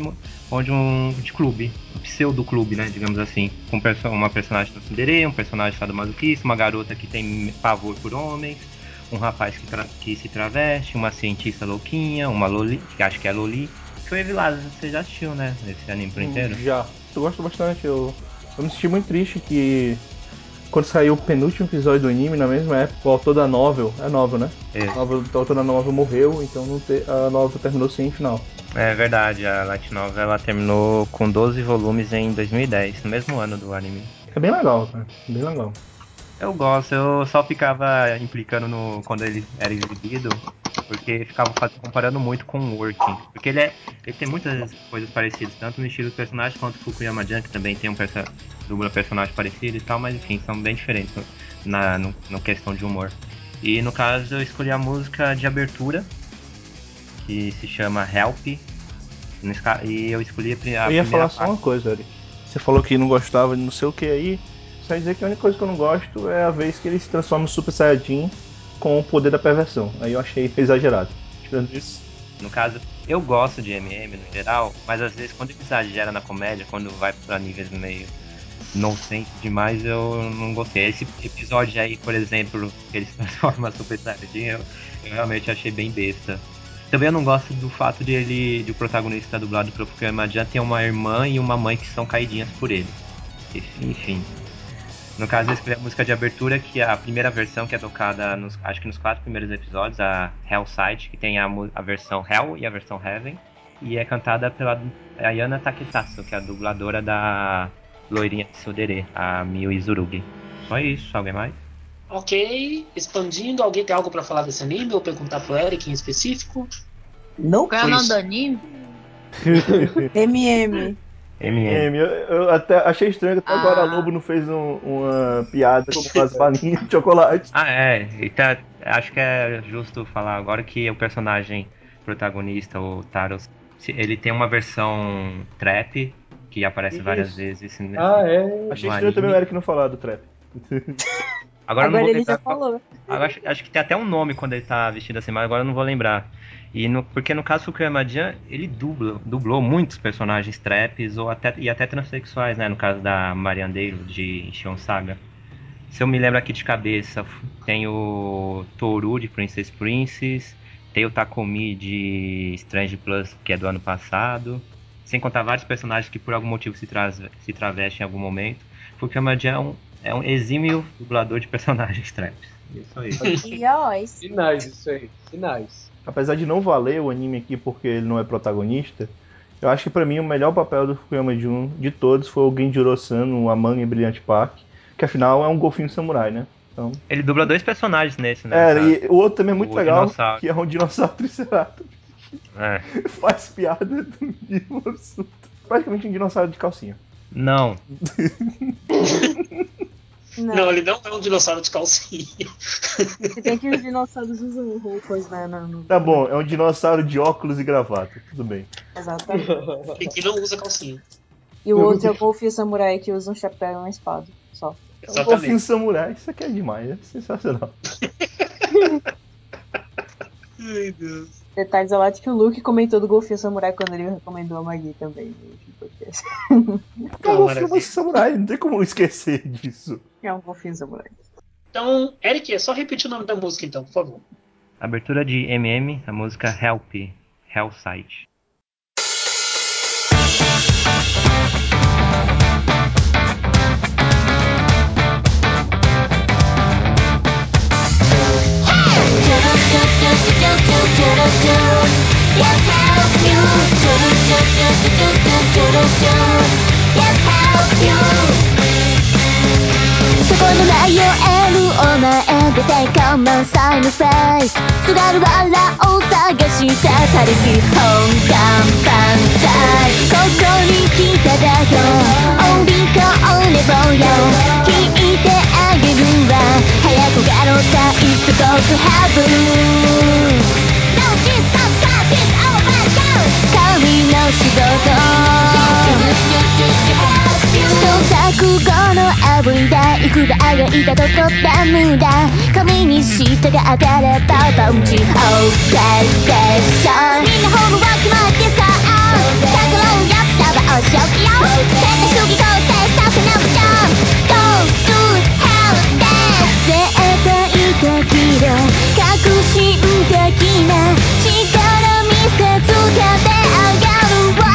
onde um de clube, um pseudo clube, né, digamos assim, com perso- uma personagem do Cinderê, um personagem sadomasoquista, uma garota que tem pavor por homens, um rapaz que, que se traveste, uma cientista louquinha, uma loli, que acho que é loli. Foi Vilas, você já assistiu, né, esse anime por inteiro? Já. Eu gosto bastante. Eu, eu me senti muito triste que quando saiu o penúltimo episódio do anime, na mesma época, o autor da novel, é novel, né? É. O autor o autor da novel morreu, então não te- a novel terminou sem final. É verdade, a Light Novel ela terminou com 12 volumes em 2010, no mesmo ano do anime. É bem legal, cara. Bem legal. Eu gosto, eu só ficava implicando no quando ele era exibido, Porque ficava comparando muito com o Working. Porque ele, é, ele tem muitas coisas parecidas, tanto no estilo do personagem quanto o Fukuyama Jan, que também tem um perso dubla personagem parecido e tal, mas enfim, são bem diferentes na no, no questão de humor. E no caso eu escolhi a música de abertura, que se chama Help. E eu escolhi a, pri- a Eu ia primeira falar só parte. uma coisa, Eric. Você falou que não gostava de não sei o que aí. Só dizer que a única coisa que eu não gosto é a vez que ele se transforma em Super Saiyajin com o poder da perversão. Aí eu achei exagerado. Tirando isso. No caso, eu gosto de MM no geral, mas às vezes quando exagera na comédia, quando vai pra níveis meio nonsense demais, eu não gostei. Esse episódio aí, por exemplo, que ele se transforma Super Saiyajin, eu, eu realmente achei bem besta. Também eu não gosto do fato de ele, de o protagonista dublado pelo Fukuyama Jan ter uma irmã e uma mãe que são caidinhas por ele. Enfim. No caso, eu escolhi a música de abertura, que é a primeira versão que é tocada, nos, acho que nos quatro primeiros episódios, a Hellside, que tem a, a versão Hell e a versão Heaven, e é cantada pela Ayana Taketatsu, que é a dubladora da loirinha de Sudere, a Miyu Izurugi. Só isso, alguém mais? Ok, expandindo, alguém tem algo pra falar desse anime ou perguntar pro Eric em específico? Não. Qual é o nome Isso. do anime? MM. MM. eu, eu até achei estranho que até agora a Ah. Lobo não fez um- uma piada com as balinhas de chocolate. Ah, é, e tá- acho que é justo falar agora que o personagem protagonista, o Taros, ele tem uma versão trap, que aparece várias Isso. vezes. nesse- Ah, é? Achei estranho também o anime. Eric não falar do trap. Agora, eu não Agora vou ele já falou. Eu acho, acho que tem até um nome quando ele tá vestido assim, mas agora eu não vou lembrar. E no, porque no caso do Fukuyama Jan, ele dubla, dublou muitos personagens traps ou até, e até transexuais, né? No caso da Mariandeiro de Shion Saga. Se eu me lembro aqui de cabeça, tem o Toru de Princess Princess, tem o Takomi de Strange Plus, que é do ano passado. Sem contar vários personagens que por algum motivo se, traz, se travestem em algum momento. Fukuyama Jan é um, é um exímio dublador de personagens traps. Isso aí. E ó, esse- Sinais, isso aí. Sinais. Apesar de não valer o anime aqui porque ele não é protagonista, eu acho que pra mim o melhor papel do Fukuyama Jun de todos foi o Genjiro-san no Among em Brilliant Park, que afinal é um golfinho samurai, né? Então, Ele dubla dois personagens nesse, né? é, e o outro também é muito O legal, dinossauro. que é um dinossauro triceratops. É. Faz piada do nível absurdo. Praticamente um dinossauro de calcinha. Não, Não, Não, ele não é um dinossauro de calcinha. se bem que os dinossauros usam roupas, né? No, no- Tá bom, é um dinossauro de óculos e gravata, tudo bem. Exatamente. E que não usa calcinha. E o outro é o golfinho samurai que usa um chapéu e uma espada. Só. É um golfinho Exatamente. samurai, isso aqui é demais, é sensacional. Ai, Deus. Detalhes ao lado que o Luke comentou do golfinho samurai quando ele recomendou a Magui também no último podcast. É um golfinho samurai, não tem como esquecer disso. É um golfinho samurai. Então, Eric, é só repetir o nome da música então, por favor. abertura de MM, a música Help, Hellsite. そ出てこ満載のフェイスすがるわらを探して他力本願万歳ここに来ただよおりこれぼよ。は早くガロさ It's the go to yeah, do, do, do, do, 神の仕事創作後の Everyday いくらあがいたとこった無神に従っ当たればバウンチオー station みんなホームワークマってさあタグロンやったばお仕置よ変な主義構成させなくちゃ的で革新的な力見せつけてあげるわ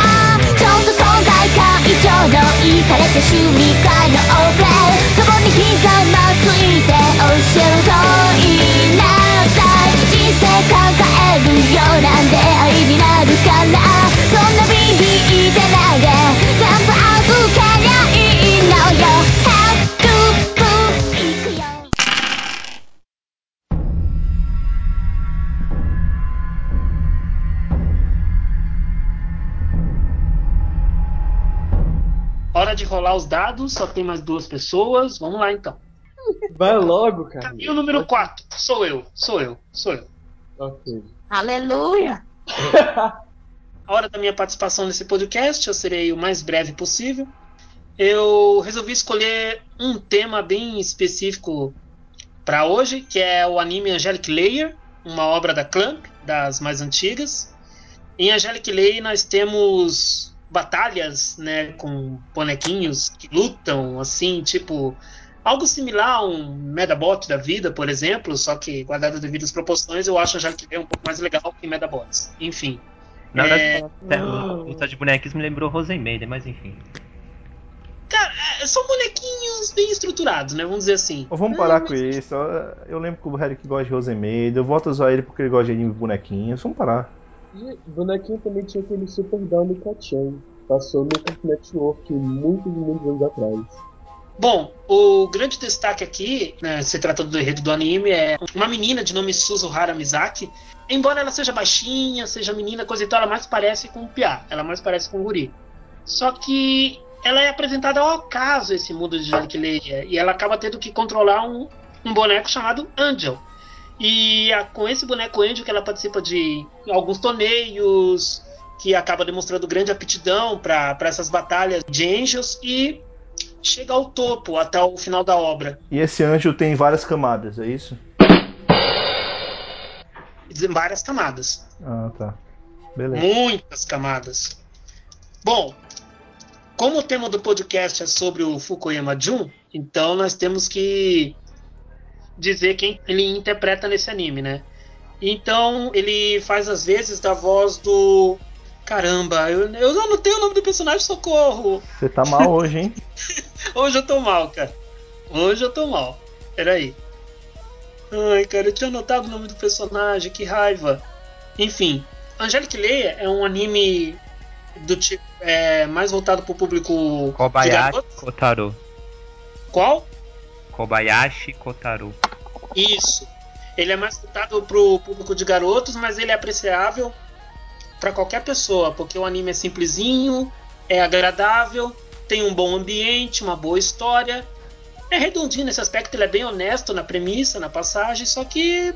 ちょっと存在感以上のいかれて修理会のオープレそこにひざまついて教えると言いなさい人生抱えるようなんで愛になるからそんなビビってない parar de rolar os dados, só tem mais duas pessoas. Vamos lá então. Vai logo, cara. E o número 4, sou eu, sou eu, sou eu. Ok. Aleluia! A hora da minha participação nesse podcast, eu serei o mais breve possível. Eu resolvi escolher um tema bem específico para hoje, que é o anime Angelic Layer, uma obra da Clamp, das mais antigas. Em Angelic Layer nós temos batalhas, né, com bonequinhos que lutam, assim, tipo algo similar a um Medabot da vida, por exemplo, só que guardado devido às proporções, eu acho Angelic Layer um pouco mais legal que Medabots. Enfim. Na verdade, É, é, luta de bonecos me lembrou Rosenmaiden, mas enfim. Cara, é, são bonequinhos bem estruturados, né? Vamos dizer assim. Vamos parar com isso. Eu lembro que o Eric gosta de Rosemade. Eu volto a usar ele porque ele gosta de bonequinhos. Vamos parar. E bonequinho também tinha aquele Super Down do Kachan. Passou no Cartoon Network muitos, muitos anos atrás. Bom, o grande destaque aqui, né, se tratando do enredo do anime, é uma menina de nome Suzuhara Mizaki. Embora ela seja baixinha, seja menina, coisa e tal, ela mais parece com um piá, ela mais parece com um guri. Só que ela é apresentada ao acaso esse mundo de Angelic Leia, e ela acaba tendo que controlar um, um boneco chamado Angel. E a- com esse boneco Angel que ela participa de alguns torneios, que acaba demonstrando grande aptidão para essas batalhas de Angels e chega ao topo até o final da obra. E esse anjo tem várias camadas, é isso? Várias camadas. Ah, tá. Beleza. Muitas camadas. Bom, como o tema do podcast é sobre o Fukuyama Jun, então nós temos que dizer quem ele interpreta nesse anime, né? Então ele faz às vezes da voz do. Caramba, eu, eu não tenho o nome do personagem, socorro! Você tá mal hoje, hein? Hoje eu tô mal, cara. Hoje eu tô mal. Peraí. Ai, cara, eu tinha anotado o nome do personagem, que raiva. Enfim, Angelic Leia é um anime do tipo é, mais voltado pro público Kobayashi. Kotaro. Qual? Kobayashi Kotaro. Isso. Ele é mais voltado pro público de garotos, mas ele é apreciável para qualquer pessoa, porque o anime é simplesinho, é agradável, tem um bom ambiente, uma boa história. É redondinho nesse aspecto, ele é bem honesto na premissa, na passagem, só que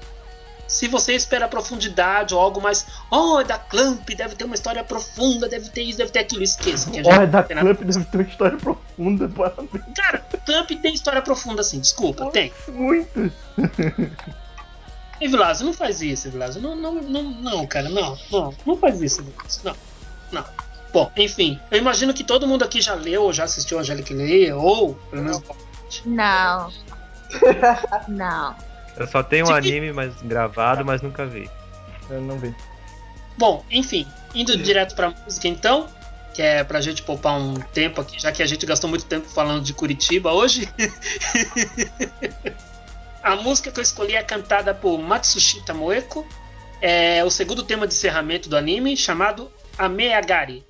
se você espera profundidade ou algo mais, oh, é da Clamp, deve ter uma história profunda, deve ter isso, deve ter aquilo, esqueça. que a gente Olha, não da Clamp deve ter uma história profunda, parabéns. Cara, Clamp tem história profunda assim, desculpa, tem. Muito. E Vilazo, não faz isso, Vilazo. Não, não, não, não, cara, não, não, não faz isso, Vilazo. Não, não. Bom, enfim, eu imagino que todo mundo aqui já leu ou já assistiu Angelic Leia, ou pelo menos. Não. Não. Eu só tenho um anime mas gravado, mas nunca vi. Eu não vi. Bom, enfim, indo direto pra música então, que é pra gente poupar um tempo aqui, já que a gente gastou muito tempo falando de Curitiba hoje. a música que eu escolhi é cantada por Matsushita Moeko, é o segundo tema de encerramento do anime, chamado Ameagari.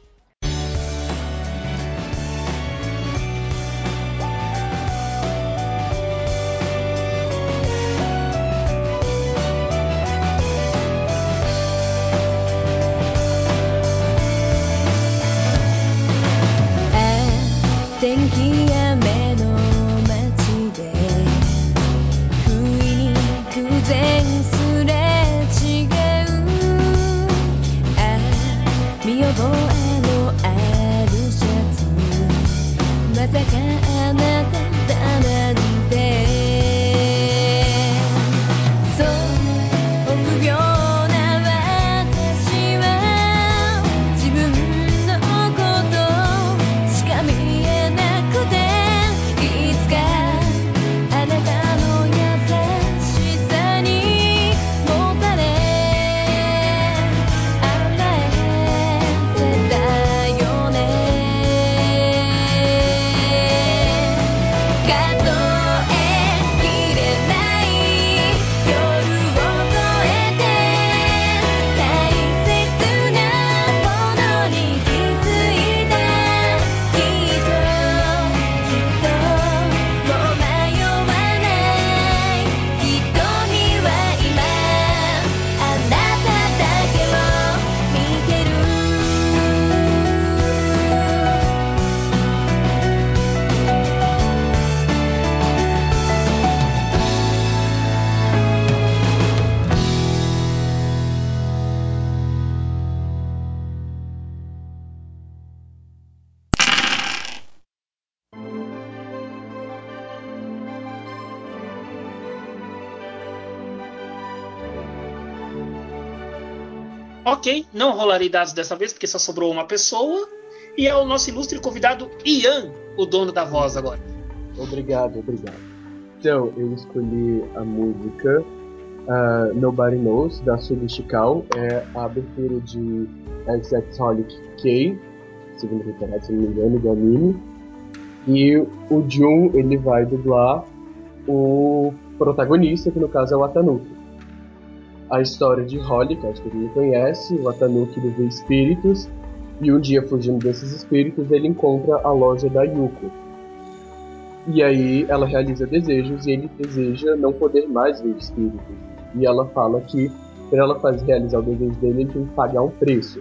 Ok, não rolarei dados dessa vez, porque só sobrou uma pessoa. E é o nosso ilustre convidado Ian, o dono da voz agora. Obrigado, obrigado. Então, eu escolhi a música uh, Nobody Knows, da Sugi Shikao. É a abertura de Exexholic K, segunda temporada, se não me engano, do anime. E o Jun, ele vai dublar o protagonista, que no caso é o Atanuki. A história de Holly, que acho que ele conhece, o Atanuki do vê espíritos, e um dia, fugindo desses espíritos, ele encontra a loja da Yuko. E aí ela realiza desejos e ele deseja não poder mais ver espíritos. E ela fala que para ela fazer realizar o desejo dele, ele tem que pagar um preço.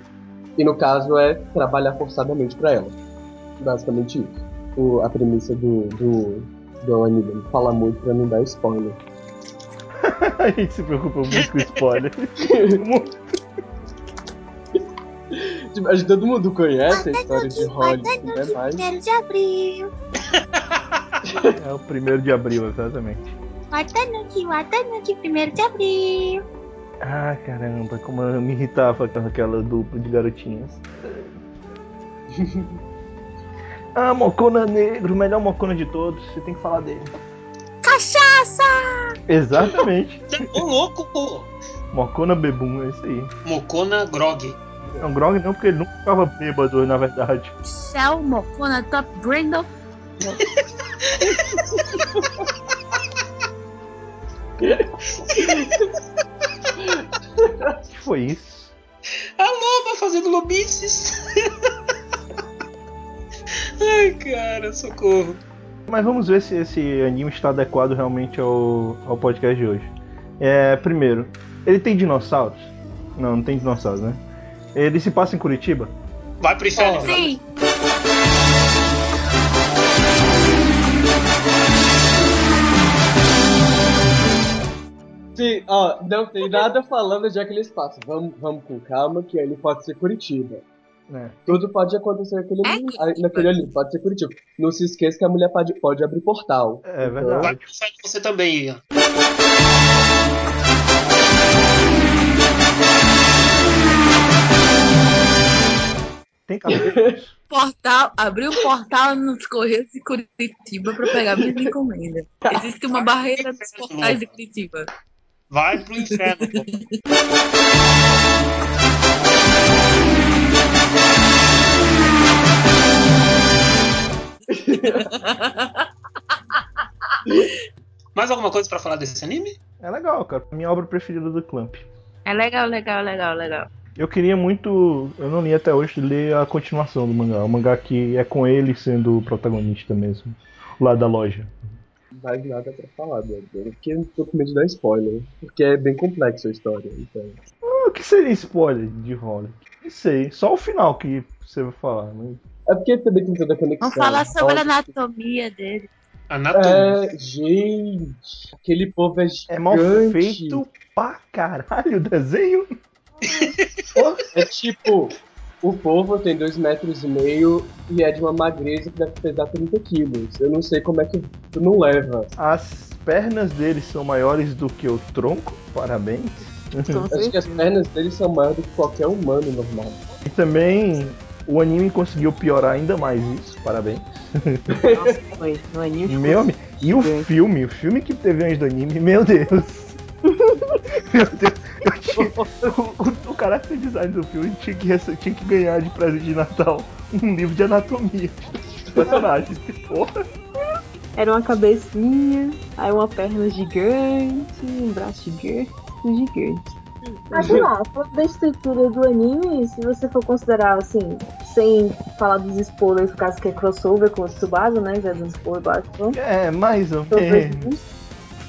E no caso é trabalhar forçadamente para ela. Basicamente isso. O, a premissa do, do, do anime. Fala muito pra não dar spoiler. A gente se preocupa muito com spoiler. Tipo, acho que todo mundo conhece a história de Holly, não é mais. Primeiro de abril. É o primeiro de abril, exatamente. Watanuki, Watanuki, primeiro de abril. Ah, caramba, como eu me irritava com aquela dupla de garotinhas. ah, Mocona Negro, o melhor Mocona de todos, você tem que falar dele. Cachaça! Exatamente. Ô louco, pô! Mocona Bebum, é isso aí. Mocona Grog. Não, Grog não, porque ele nunca ficava bêbado, na verdade. Cell Mocona Top Brindle. O que foi isso? A loba fazendo lobices. Ai, cara, socorro. Mas vamos ver se esse anime está adequado realmente ao, ao podcast de hoje. É, primeiro, ele tem dinossauros? Não, não tem dinossauros, né? Ele se passa em Curitiba? Vai pro inferno, Sim. Sim, ó, não tem nada falando de aquele espaço. Vamos, vamos com calma, que ele pode ser Curitiba. É. Tudo pode acontecer naquele, É naquele ali, pode ser Curitiba. Não se esqueça que a mulher pode, pode abrir portal. É Então, Vai verdade. pro inferno você também, Ian. Tem cabelos? Portal, abri um portal nos Correios de Curitiba pra pegar minhas encomendas. Existe uma barreira dos portais de Curitiba. Vai pro inferno. Mais alguma coisa pra falar desse anime? É legal, cara. Minha obra preferida do Clamp. É legal, legal, legal, legal. Eu queria muito. Eu não li até hoje ler a continuação do mangá. O mangá que é com ele sendo o protagonista mesmo. Lá da loja. mais nada pra falar dele, porque eu tô com medo de dar spoiler. Porque é bem complexo a história. Então. Ah, O que seria spoiler de Holly? Não sei. Só o final que você vai falar. Né? É porque também tem toda a conexão. Vamos falar sobre a anatomia dele. Anatomia. É, gente, aquele povo é gigante. É mal feito pra caralho o desenho. É tipo, o povo tem dois metros e meio e é de uma magreza que deve pesar 30 quilos. Eu não sei como é que tu não leva. As pernas dele são maiores do que o tronco. Parabéns. Acho que as certeza. pernas dele são maiores do que qualquer humano normal. E também o anime conseguiu piorar ainda mais isso. Parabéns. Nossa, foi. No anime ficou Meu, e o filme, o filme que teve antes do anime, meu Deus. meu Deus. Eu tinha, o, o, character design do filme tinha que, tinha que ganhar de presente de Natal um livro de anatomia dos personagens. Que porra. Era uma cabecinha, aí uma perna gigante, um braço gigante, gigante. Ah, sei lá, falando da estrutura do anime, se você for considerar assim, sem falar dos spoilers, por causa que é crossover com o Tsubasa, né? Já dos spoilers básicos. É, mais ou Então, menos.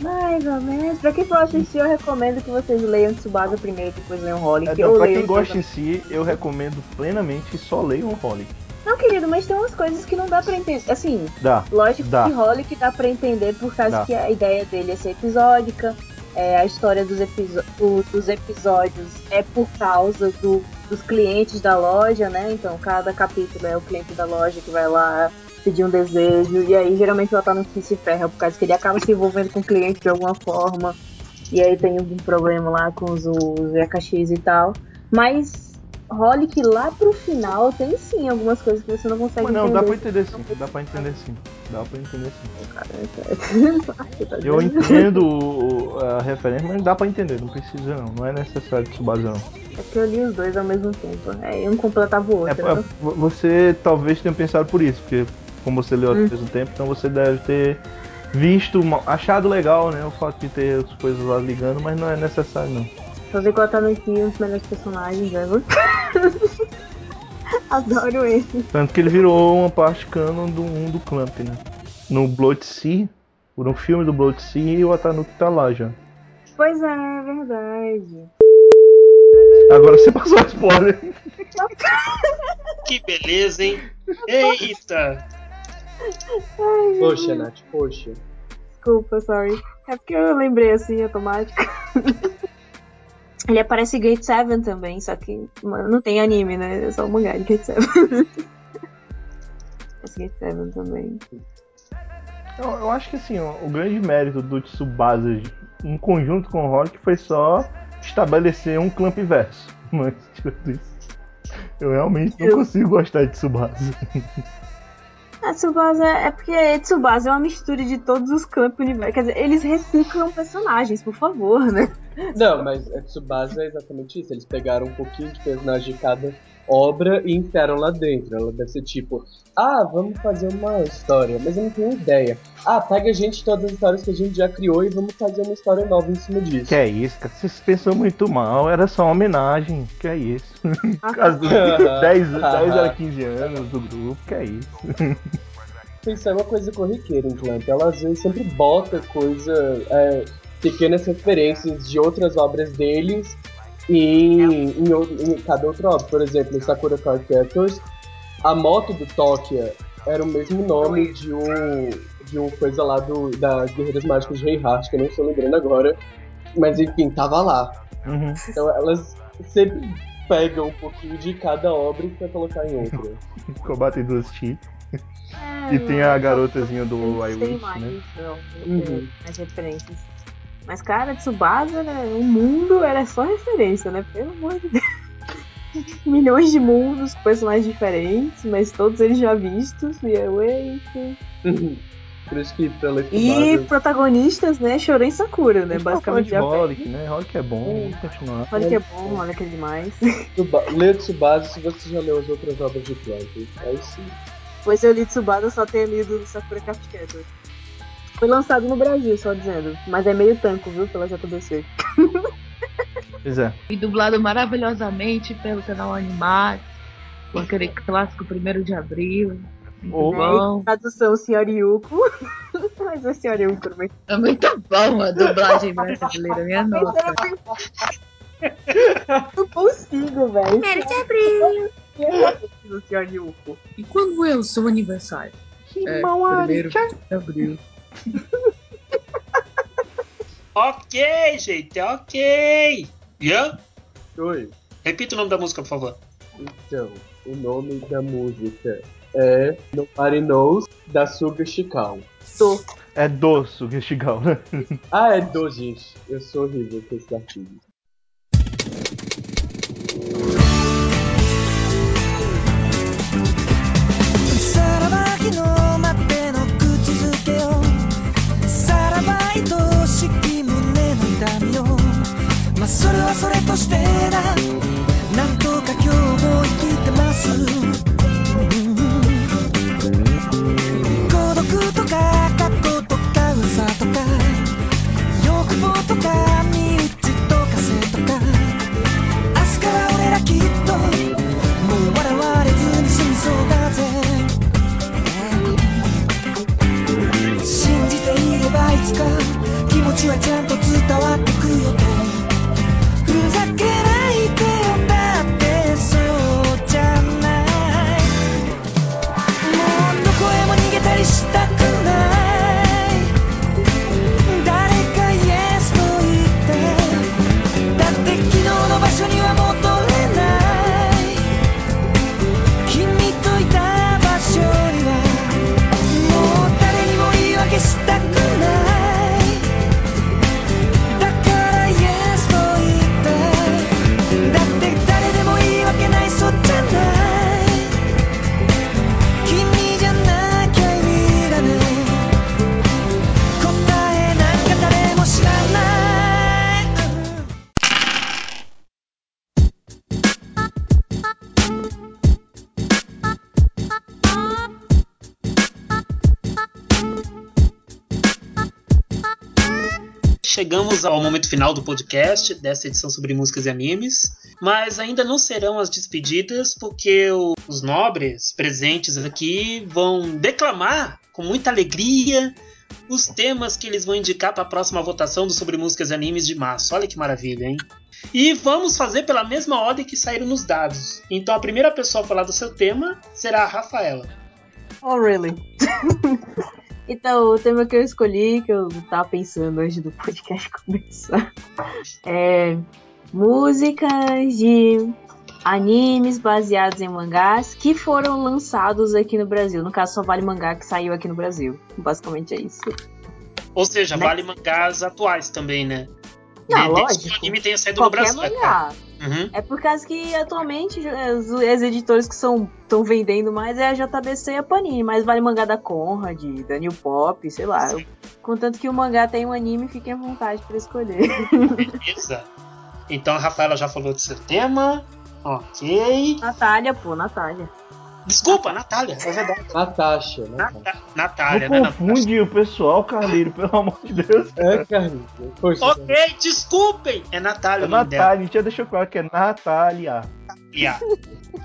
Mais ou menos. Pra quem for assistir, eu recomendo que vocês leiam Tsubasa primeiro, depois leiam Holly. É, que eu pra quem os gosta em si, eu recomendo plenamente só leiam o Holly. Não, querido, mas tem umas coisas que não dá pra entender. Assim, Dá. lógico Dá. que Holic dá pra entender por causa Dá. que a ideia dele é ser episódica. É, a história dos, do- dos episódios é por causa do- dos clientes da loja, né? Então cada capítulo é o cliente da loja que vai lá pedir um desejo. E aí geralmente ela tá no que se ferra, por causa que ele acaba se envolvendo com o cliente de alguma forma. E aí tem algum problema lá com os, os e tal. Mas Holic lá pro final tem sim algumas coisas que você não consegue Mas não, entender. dá pra entender sim. Dá pra entender sim. Dá pra entender sim. Eu entendo a referência, mas dá pra entender. Não precisa não. Não é necessário Tsubasa não. É que eu li os dois ao mesmo tempo. É, um completava o É, outro. é, então- vo- você talvez tenha pensado por isso, porque como você leu ao Hum. mesmo tempo, então você deve ter visto, achado legal, né? O fato de ter as coisas lá ligando, mas não é necessário não. Só sei que o Atanuki é um dos melhores personagens ever. Adoro ele. Tanto que ele virou uma parte canon do um do Clamp, né? No Blood Sea, por um filme do Blood Sea, o Atanuki tá lá já. Pois é, é verdade. Agora você passou a spoiler. Que beleza, hein? Eita! Poxa, Nath, poxa. Desculpa, sorry. É porque eu lembrei assim, automático. Ele aparece em Gate 7 também, só que mano, não tem anime, né? É só o mangá de Gate 7. Esse Gate 7 também. Eu, eu acho que assim, o, o grande mérito do Tsubasa em conjunto com o Rock foi só estabelecer um Clamp verso. Mas, isso, eu realmente não consigo gostar de Tsubasa. A Tsubasa é porque Tsubasa é uma mistura de todos os campos universo. Quer dizer, eles reciclam personagens, por favor, né? Não, mas a Tsubasa é exatamente isso. Eles pegaram um pouquinho de personagem de cada obra e enfiaram lá dentro. Ela deve ser tipo, ah, vamos fazer uma história, mas eu não tenho ideia. Ah, pega a gente todas as histórias que a gente já criou e vamos fazer uma história nova em cima disso. Que é isso, cara? Vocês pensam muito mal, era só uma homenagem. Que é isso? Ah, dos 10, 10 era 15 anos do grupo, que é isso? Isso é uma coisa corriqueira Clamp. Ela às vezes sempre bota coisa, é, pequenas referências de outras obras deles em, em, ou- em cada outra obra. Por exemplo, em Sakura Card Captors, a moto do Tokia era o mesmo nome de um, de um coisa lá do, das Guerreiras Mágicas de Heihachi, que eu não estou lembrando agora. Mas enfim, tava lá. Uhum. Então elas sempre pegam um pouquinho de cada obra pra colocar em outra. Combate duas chips. É, E tem a garotazinha do I Wish, mais, né? não, Uhum. mais referências. Mas, cara, Tsubasa, né, o mundo era só referência, né? Pelo amor de Deus. Milhões de mundos, com personagens diferentes, mas todos eles já vistos. E eu, eita. Por isso que pra ler E protagonistas, né? Chorou em Sakura, né? Tá Basicamente de já Holic, né? Holic é bom, É. vamos continuar. Que é bom, olha que é demais. Lê Tsubasa se você já leu as outras obras de Clamp. Aí sim. Pois eu li Tsubasa, só tenho lido Sakura Card. Foi lançado no Brasil, só dizendo. Mas é meio tanco, viu? Pela JBC. Pois é. E dublado maravilhosamente pelo canal Animax, com aquele clássico 1 de abril. Muito Oh. bom. É, tradução Senhor Yuko. Mas o Senhor Yuko também. É muito bom a dublagem brasileira, minha nossa. Não consigo, velho. Primeiro de abril. do Senhor Yuko. E quando é o seu aniversário? É, primeiro de abril. ok, gente, ok. Ian? Oi. Repita o nome da música, por favor. Então, o nome da música é Nobody Knows, da Sugar Chicão. Tô. É do Suga Chical, né? ah, é do, gente. Eu sou horrível com esse artigo. No での口づけよさらば愛しき胸の痛みを。まあそれはそれとしてだ。なんとか今日も生きてます。うん。孤独とか過去ちはちゃんと伝わっ chegamos ao momento final do podcast, dessa edição sobre músicas e animes. Mas ainda não serão as despedidas, porque os nobres presentes aqui vão declamar com muita alegria os temas que eles vão indicar para a próxima votação do Sobre Músicas e Animes de março. Olha que maravilha, hein? E vamos fazer pela mesma ordem que saíram nos dados. Então a primeira pessoa a falar do seu tema será a Rafaela. Oh, really? então, o tema que eu escolhi, que eu tava pensando antes do podcast começar, é músicas de animes baseados em mangás que foram lançados aqui no Brasil. No caso, só vale mangá que saiu aqui no Brasil. Basicamente é isso. Ou seja, Né? vale mangás atuais também, né? Não, Desde lógico. que o anime tenha saído no Qualquer Brasil. é mangá. Uhum. É por causa que atualmente os, as editores que estão vendendo mais é a JBC e a Panini, mas vale mangá da Conrad, da New Pop, sei lá. Contanto que o mangá tem um anime, fiquem à vontade pra escolher. Beleza. Então a Rafaela já falou do seu tema. Ok. Natália, pô, Natália. Desculpa, Natália, é verdade. Natasha, né? Nata- Natália, Não né? confunde o pessoal, Carlinho, pelo amor de Deus. É, Carlinhos. Poxa, Ok, desculpem! É Natália É. Natália, a gente já deixou claro que é Natália. Lia.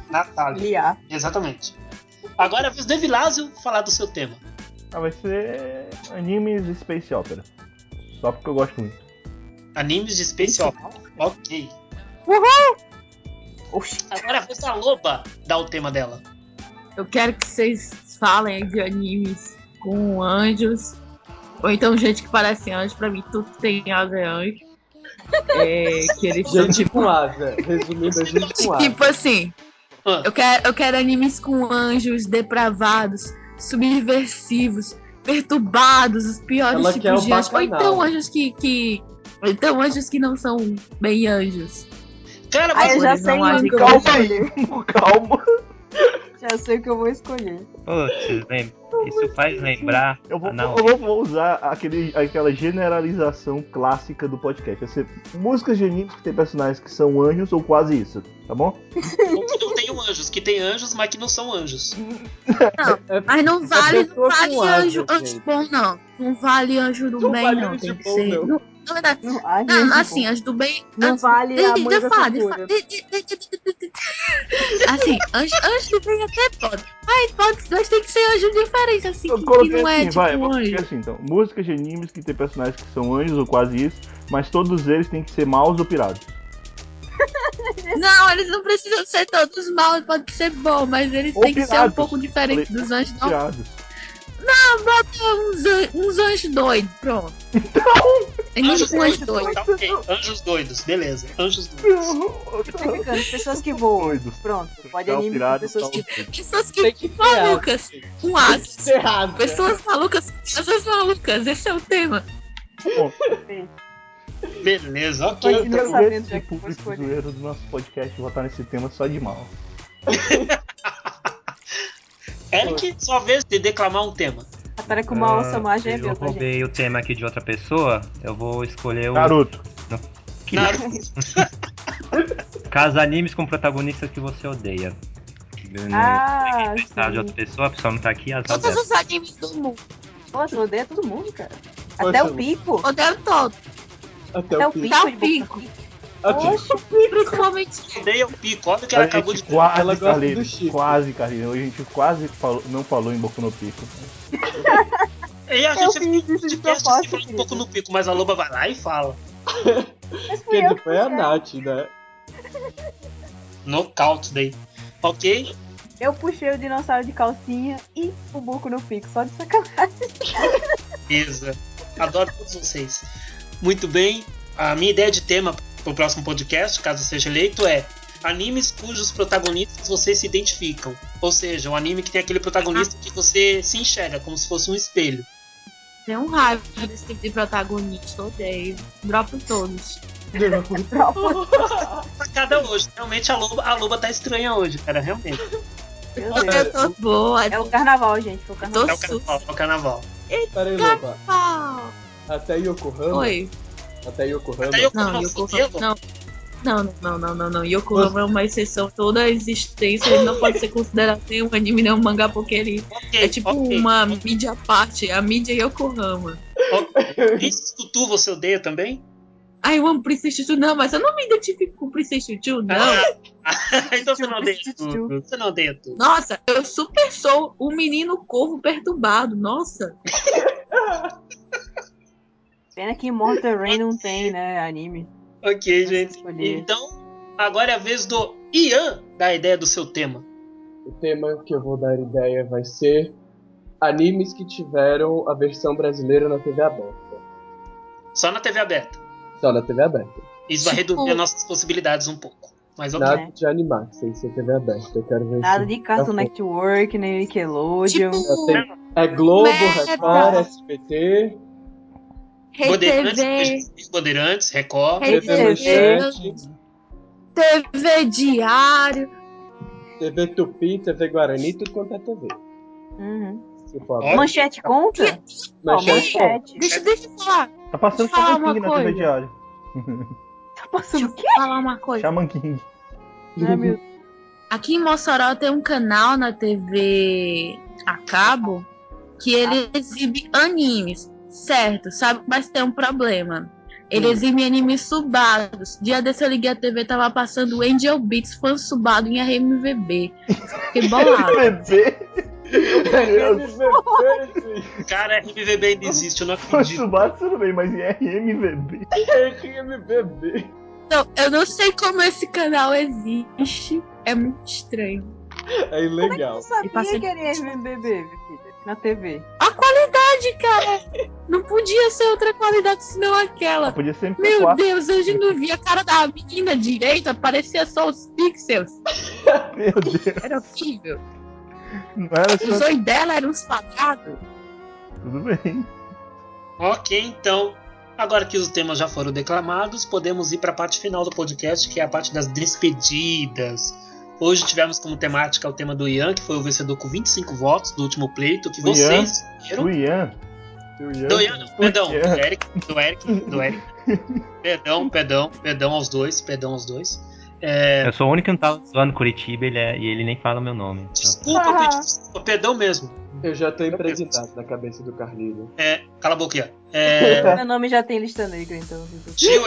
Natália. Liá. Exatamente. Agora é vez Evilásio falar do seu tema. Ah, vai ser animes e Space Opera. Só porque eu gosto muito. Animes de Space Opera. Ok. Oxi. Agora é a da Loba dar o tema dela. Eu quero que vocês falem de animes com anjos. Ou então gente que parece anjo. Pra mim, tudo que tem asa é anjo. É, que eles Gente tipo, com asa. Resumindo, a gente com asa. tipo assim. Ah, Eu quero, eu quero animes com anjos depravados, subversivos, perturbados, os piores Ela tipos de anjos. Ou então anjos que, que. ou Então anjos que não são bem anjos. Cara, Ah, você eu já sei Calma aí, calma. Já sei o que eu vou escolher. Putz, isso faz lembrar. Eu vou, Ah, não. eu vou- usar aquele, aquela generalização clássica do podcast. Vai ser músicas de animes que tem personagens que são anjos ou quase isso, tá bom? ou que não tenham anjos, que tem anjos, mas que não são anjos. Mas não vale, não pessoa vale com asa, anjo, anjo gente. bom, não. Não vale anjo do Não bem, vale não. anjo Tem que bom, ser. não. Não, na verdade, Não, assim, anjo do bem. Não anjo- vale a Deixa mãe falar. De- de- de- de- de- de- Assim, anjo, anjo do bem até pode. Mas pode, mas tem que ser anjo diferente, assim, Eu que, que não é assim, tipo vai, um anjo. assim então. Músicas de animes que tem personagens que são anjos ou quase isso, mas todos eles têm que ser maus ou pirados. Não, eles não precisam ser todos maus, pode ser bom, mas eles Ou têm que ser um pirados. pouco diferentes Falei, dos anjos. Não, Pirados. Não bota uns, uns anjos doidos, pronto. Tem Anjos anjo doidos. doido. Tá ok. Anjos doidos, beleza. Anjos doidos. Pessoas que voam. Doidos. Pronto, pode Tá, o anime pirado, pessoas tá, que o- Pessoas que Tem que malucas, com asas. ter asa. Pessoas malucas, pessoas malucas, esse é o tema. Beleza, ok. Eu quero sabendo que vou público zoeiro do nosso podcast votar nesse tema só de mal. Eric, sua vez de declamar um tema. Até com uma Ah, Osama já é eu meu, tá, gente? roubei o tema aqui de outra pessoa. Eu vou escolher o. Naruto. Que- Naruto. Caso animes com protagonista que você odeia. Não Ah, tá de outra pessoa, a pessoa não tá aqui, azar Todos dela. os animes do mundo. Nossa, eu odeio todo mundo, cara. Poxa, Até o Lu. Pico. Odeio todos. Até Até o o pico. Até o pico. Oxe, Principalmente. Odeia o pico. Olha o que ela acabou de quase, Ela gosta do Chico. quase, Carlinhos. Hoje a gente quase falou- não falou em Boku no Pico. E a gente isso de propósito, falando um pouco no pico, mas a Loba vai lá e fala. mas fui Quer eu dizer, que foi a puxei. Nath, né? Nocaute daí. Ok? Eu puxei o dinossauro de calcinha e o Boku no Pico, só de sacanagem. Beleza. Adoro todos vocês. Muito bem. A minha ideia de tema pro próximo podcast, caso seja eleito, é animes cujos protagonistas vocês se identificam. Ou seja, um anime que tem aquele protagonista que você se enxerga, como se fosse um espelho. Tem um raiva desse tipo de protagonista, odeio. Dropo todos. Sacada hoje. Realmente a Loba, a Loba tá estranha hoje, cara. Realmente. Eu tô boa. É o carnaval, gente. Foi o carnaval. É o carnaval. É o carnaval. Peraí, Loba. Pau. Até Yokohama. Oi. Até Yokohama. Até eu Não, Yokohama. Não. Não, não, não, não, não. Yokohama é uma exceção. Toda a existência ele não pode ser considerado nem um anime nem um mangá, porque ele ok, é tipo ok. uma mídia à parte. A mídia Yokohama. Princess Tutu você odeia também? Ai, eu amo Princess Chuchu, não, mas eu não me identifico com Princess Chuchu, não. então você não odeia tudo. Você não odeia tudo. Nossa, eu super sou um menino corvo perturbado, nossa. Pena que Immortal Rain não tem, né, anime. Ok, gente. escolher. Então, agora é a vez do Ian dar a ideia do seu tema. O tema que eu vou dar ideia vai ser animes que tiveram a versão brasileira na TV aberta. Só na TV aberta. Só na TV aberta. Isso vai Tipo- reduzir as nossas possibilidades um pouco. Mas ok. Nada de Animax sem ser TV aberta. Eu quero ver Nada de Cartoon Network, nem Nickelodeon. Tipo, É Globo. Record, SBT, Rede Bandeirantes, Record. Rede TV TV, Manchete, TV Diário. TV Tupi, TV Guarani, tudo quanto é TV. Uhum. Manchete conta? Manchete, manchete. Deixa, deixa eu falar. Tá passando Shaman King uma na TV coisa. diário. Tá passando o quê? falar uma coisa. Shaman King. Ai, meu Aqui em Mossoró tem um canal na TV a cabo que ele exibe animes, certo? Sabe? Mas tem um problema. Ele Hum. exibe animes subados. Dia desse eu liguei a TV tava passando Angel Beats fã subado em RMVB. Fiquei bolado. Bebê. Cara, RMVB ainda existe, eu não Foi acredito. Subaru, tudo bem, mas em RMVB. RMVB. Então, eu não sei como esse canal existe. É muito estranho. É ilegal. Eu sabia passa- que era RMBB, filha. Na TV. A qualidade, cara! Não podia ser outra qualidade senão aquela. Podia ser Meu MP4. Deus, eu já não vi a cara da menina direita, parecia só os pixels. Meu Deus. Era horrível. Não era Os só... olhos dela eram uns quadrados. Tudo bem. Ok, então. Agora que os temas já foram declamados, podemos ir para a parte final do podcast, que é a parte das despedidas. Hoje tivemos como temática o tema do Ian, que foi o vencedor com 25 votos do último pleito, que Do Ian? vocês escolheram. O Ian. O Ian. Do Ian, não, perdão, do Ian. Eric, do Eric, do Eric. Perdão, perdão, perdão aos dois, perdão aos dois. É, Eu sou o único que não tava zoando Curitiba ele é- e ele nem fala meu nome. então. desculpa, Ah. desculpa, perdão mesmo. Eu já tô impregnado na cabeça do Carlinhos. É, cala a boca, Ian. É, Meu nome já tem lista negra, então. tio,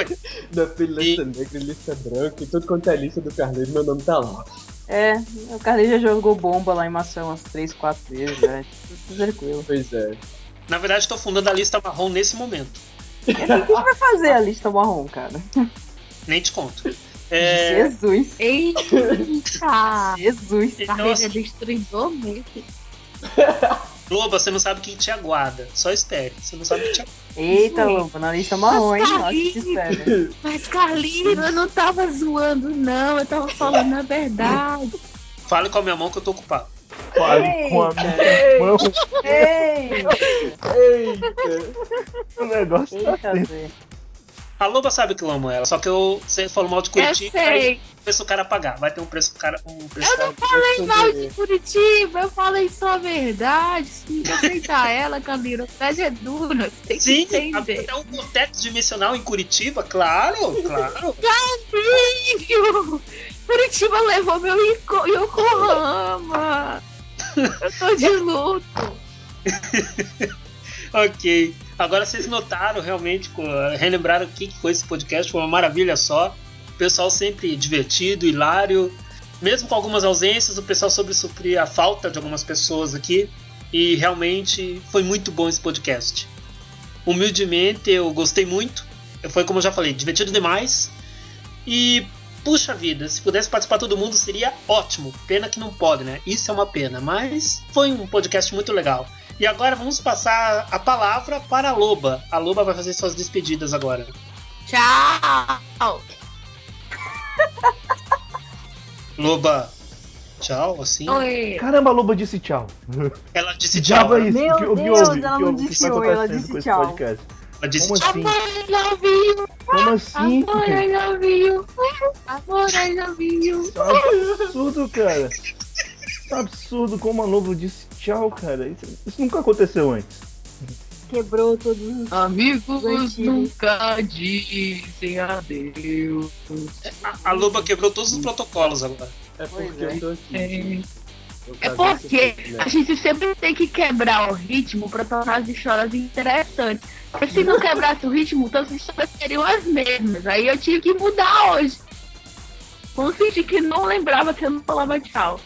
Na fila lista negra, lista branca, e tudo quanto é lista do Carlinhos, meu nome tá lá. É, o Carlinhos já jogou bomba lá em maçã umas 3, 4 vezes, né? Tudo, tranquilo. Pois é. na verdade estou fundando a lista marrom nesse momento. Quem vai fazer a lista marrom, cara? Nem te conto. É, Jesus. Eita! Jesus. então, Carreira assim, destruidor mesmo. Loba, você não sabe o que te aguarda. Só espere. Você não sabe o que te aguarda. Eita, Lomba, na lista marrom, hein? Mas Carlinhos, eu não tava zoando, não. Eu tava falando a verdade. Fale com a minha mão que eu tô ocupado. Fale com a Eita. minha mão. Ei! Eita! O negócio tá Eita, tenso. A Loba sabe que eu amo ela. Só que eu, você falou mal de Eu Curitiba, aí sei. o preço do cara pagar. Vai ter um preço cara. Um preço Eu não falei mal de Curitiba, eu falei só a verdade. Tem que aceitar ela, Camila. A cidade é dura, tem que Sim, entender. até um vortex dimensional em Curitiba, claro, claro. Carlinhos! Curitiba levou meu Yoko- Yokohama. Eu tô de luto. ok. Agora vocês notaram realmente, relembraram o que que foi esse podcast, foi uma maravilha só. O pessoal sempre divertido, hilário. Mesmo com algumas ausências, o pessoal soube suprir a falta de algumas pessoas aqui. E realmente foi muito bom esse podcast. Humildemente, eu gostei muito. Foi como eu já falei, divertido demais. E puxa vida, se pudesse participar todo mundo seria ótimo. Pena que não pode, né? Isso é uma pena, mas foi um podcast muito legal. E agora vamos passar a palavra para a Loba. A Loba vai fazer suas despedidas agora. Tchau. Loba, tchau, assim. Oi. Caramba, a loba disse tchau. Ela disse tchau. isso? Meu o que, o que Deus, houve? ela o que, não que disse tá oi, ela disse com esse tchau. podcast? Ela disse Como tchau. assim? Amor, I love you. Como assim? Amor, I love you. Amor, I love you. Isso é um absurdo, cara. Isso é um absurdo como a loba disse tchau, cara. Isso, isso nunca aconteceu antes. Quebrou todos os. Amigos Antigos. nunca dizem adeus. A, a Loba quebrou todos os protocolos agora. É porque Pois é. eu tô aqui. É. É porque a gente sempre tem que quebrar o ritmo pra tornar as histórias interessantes. Porque se não quebrasse o ritmo, todas as histórias seriam as mesmas. Aí eu tive que mudar hoje. Vamos fingir que não lembrava que eu não falava tchau.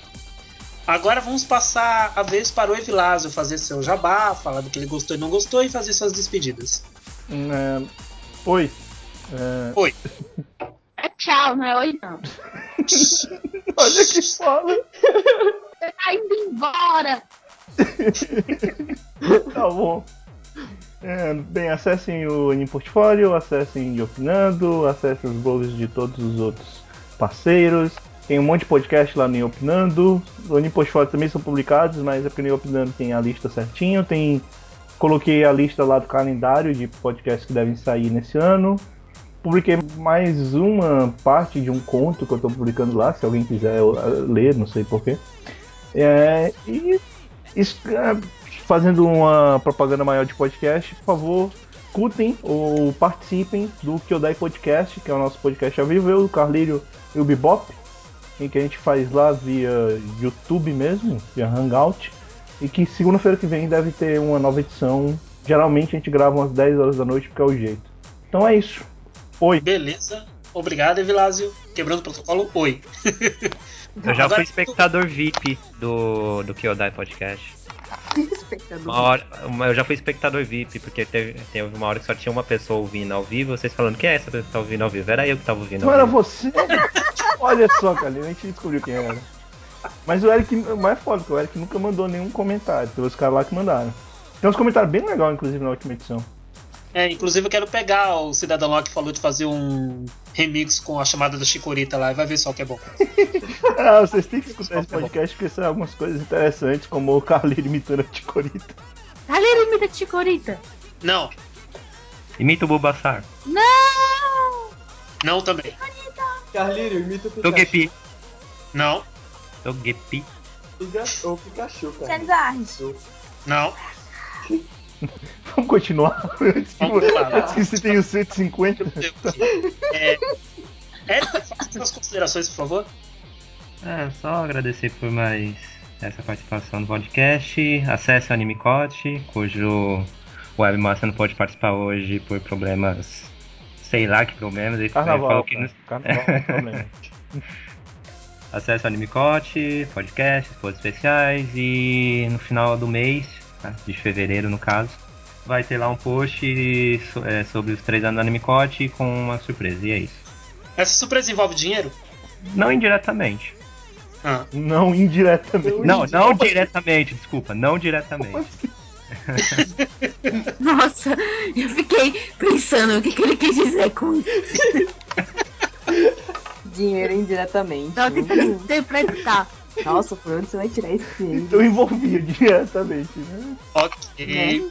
Agora vamos passar a vez para o Evilásio fazer seu jabá, falar do que ele gostou e não gostou e fazer suas despedidas. É, Oi. É, Oi. É tchau, não é oi não. Olha que fala. Você tá indo embora. Tá bom. É, bem, acessem o Animportfólio, acessem o Opinando, acessem os blogs de todos os outros parceiros. Tem um monte de podcast lá no Opinando. No Animportfólio também são publicados, mas é porque no Opinando tem a lista certinho. Tem, coloquei a lista lá do calendário de podcasts que devem sair nesse ano. Publiquei mais uma parte de um conto que eu estou publicando lá, se alguém quiser eh, ler, não sei porquê. É, e isso, é, fazendo uma propaganda maior de podcast, por favor, escutem ou participem do Kyodai Podcast, que é o nosso podcast ao vivo, eu, o Carlírio e o Bebop, que a gente faz lá via YouTube mesmo, via Hangout, e que segunda-feira que vem deve ter uma nova edição. Geralmente a gente grava umas 10 horas da noite, porque é o jeito. Então é isso. Oi. Beleza. Obrigado, Evilásio. Quebrando o protocolo, oi. Eu já Agora- fui espectador VIP do, do Kyodai Podcast. Espectador. Uma hora, uma- eu já fui espectador VIP, porque teve, teve uma hora que só tinha uma pessoa ouvindo ao vivo, vocês falando, quem é essa pessoa que tá ouvindo ao vivo? Era eu que tava ouvindo Não ao era vivo. você? Olha só, Kalina, a gente descobriu quem era. Mas o Eric, o mais foda, que o Eric nunca mandou nenhum comentário. Tem os caras lá que mandaram. Tem uns comentários bem legais, inclusive, na última edição. É, inclusive eu quero pegar o Cidadão lá que falou de fazer um remix com a chamada da Chicorita lá e vai ver só que é bom. Ah, vocês têm que escutar esse podcast porque são algumas coisas interessantes, como o Carlinhos imitando a Ticorita. Galera, imita Chicorita. Não, Imita o Bulbasaur. Não! não também. Carlírio, imita o Pikachu. Togepi. Não, Togepi. Ou Pikachu, cara. Charizard. não. Vamos continuar? Antes que, Vamos que você tenha os 150. É, é, faça suas considerações, por favor. É, só agradecer por mais essa participação no podcast. Acesse o Animecote, cujo webmaster não pode participar hoje por problemas. Sei lá que problemas. Ele Carnaval, que nos- Carnaval não é problema. Acesse o Animecote, podcast, posts especiais e no final do mês, tá? de fevereiro no caso, vai ter lá um post é, sobre os três anos do Animecote com uma surpresa. E é isso. Essa surpresa envolve dinheiro? Não indiretamente. Ah, Não indiretamente. Não, não diretamente, desculpa, não diretamente. Nossa, eu fiquei pensando o que, que ele quis dizer com isso. Dinheiro indiretamente. Tava tentando Hum. interpretar. Nossa, por onde você vai tirar esse dinheiro? Então envolvia diretamente, né? ok.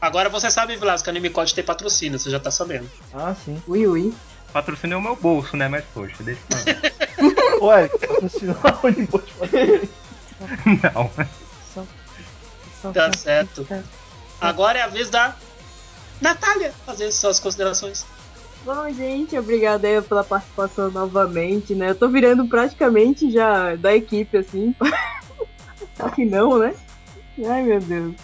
Agora você sabe, Vilas, que a Animicode tem patrocínio, você já tá sabendo. Ah, sim. Ui, ui. Patrocínio é o meu bolso, né? Mas poxa, deixa eu Ué, patrocinou onde pode fazer? Não. Tá certo. Agora é a vez da Natália fazer suas considerações. Bom, gente, obrigada aí pela participação novamente, né? Eu tô virando praticamente já da equipe, assim. Só que não, né? Ai, meu Deus.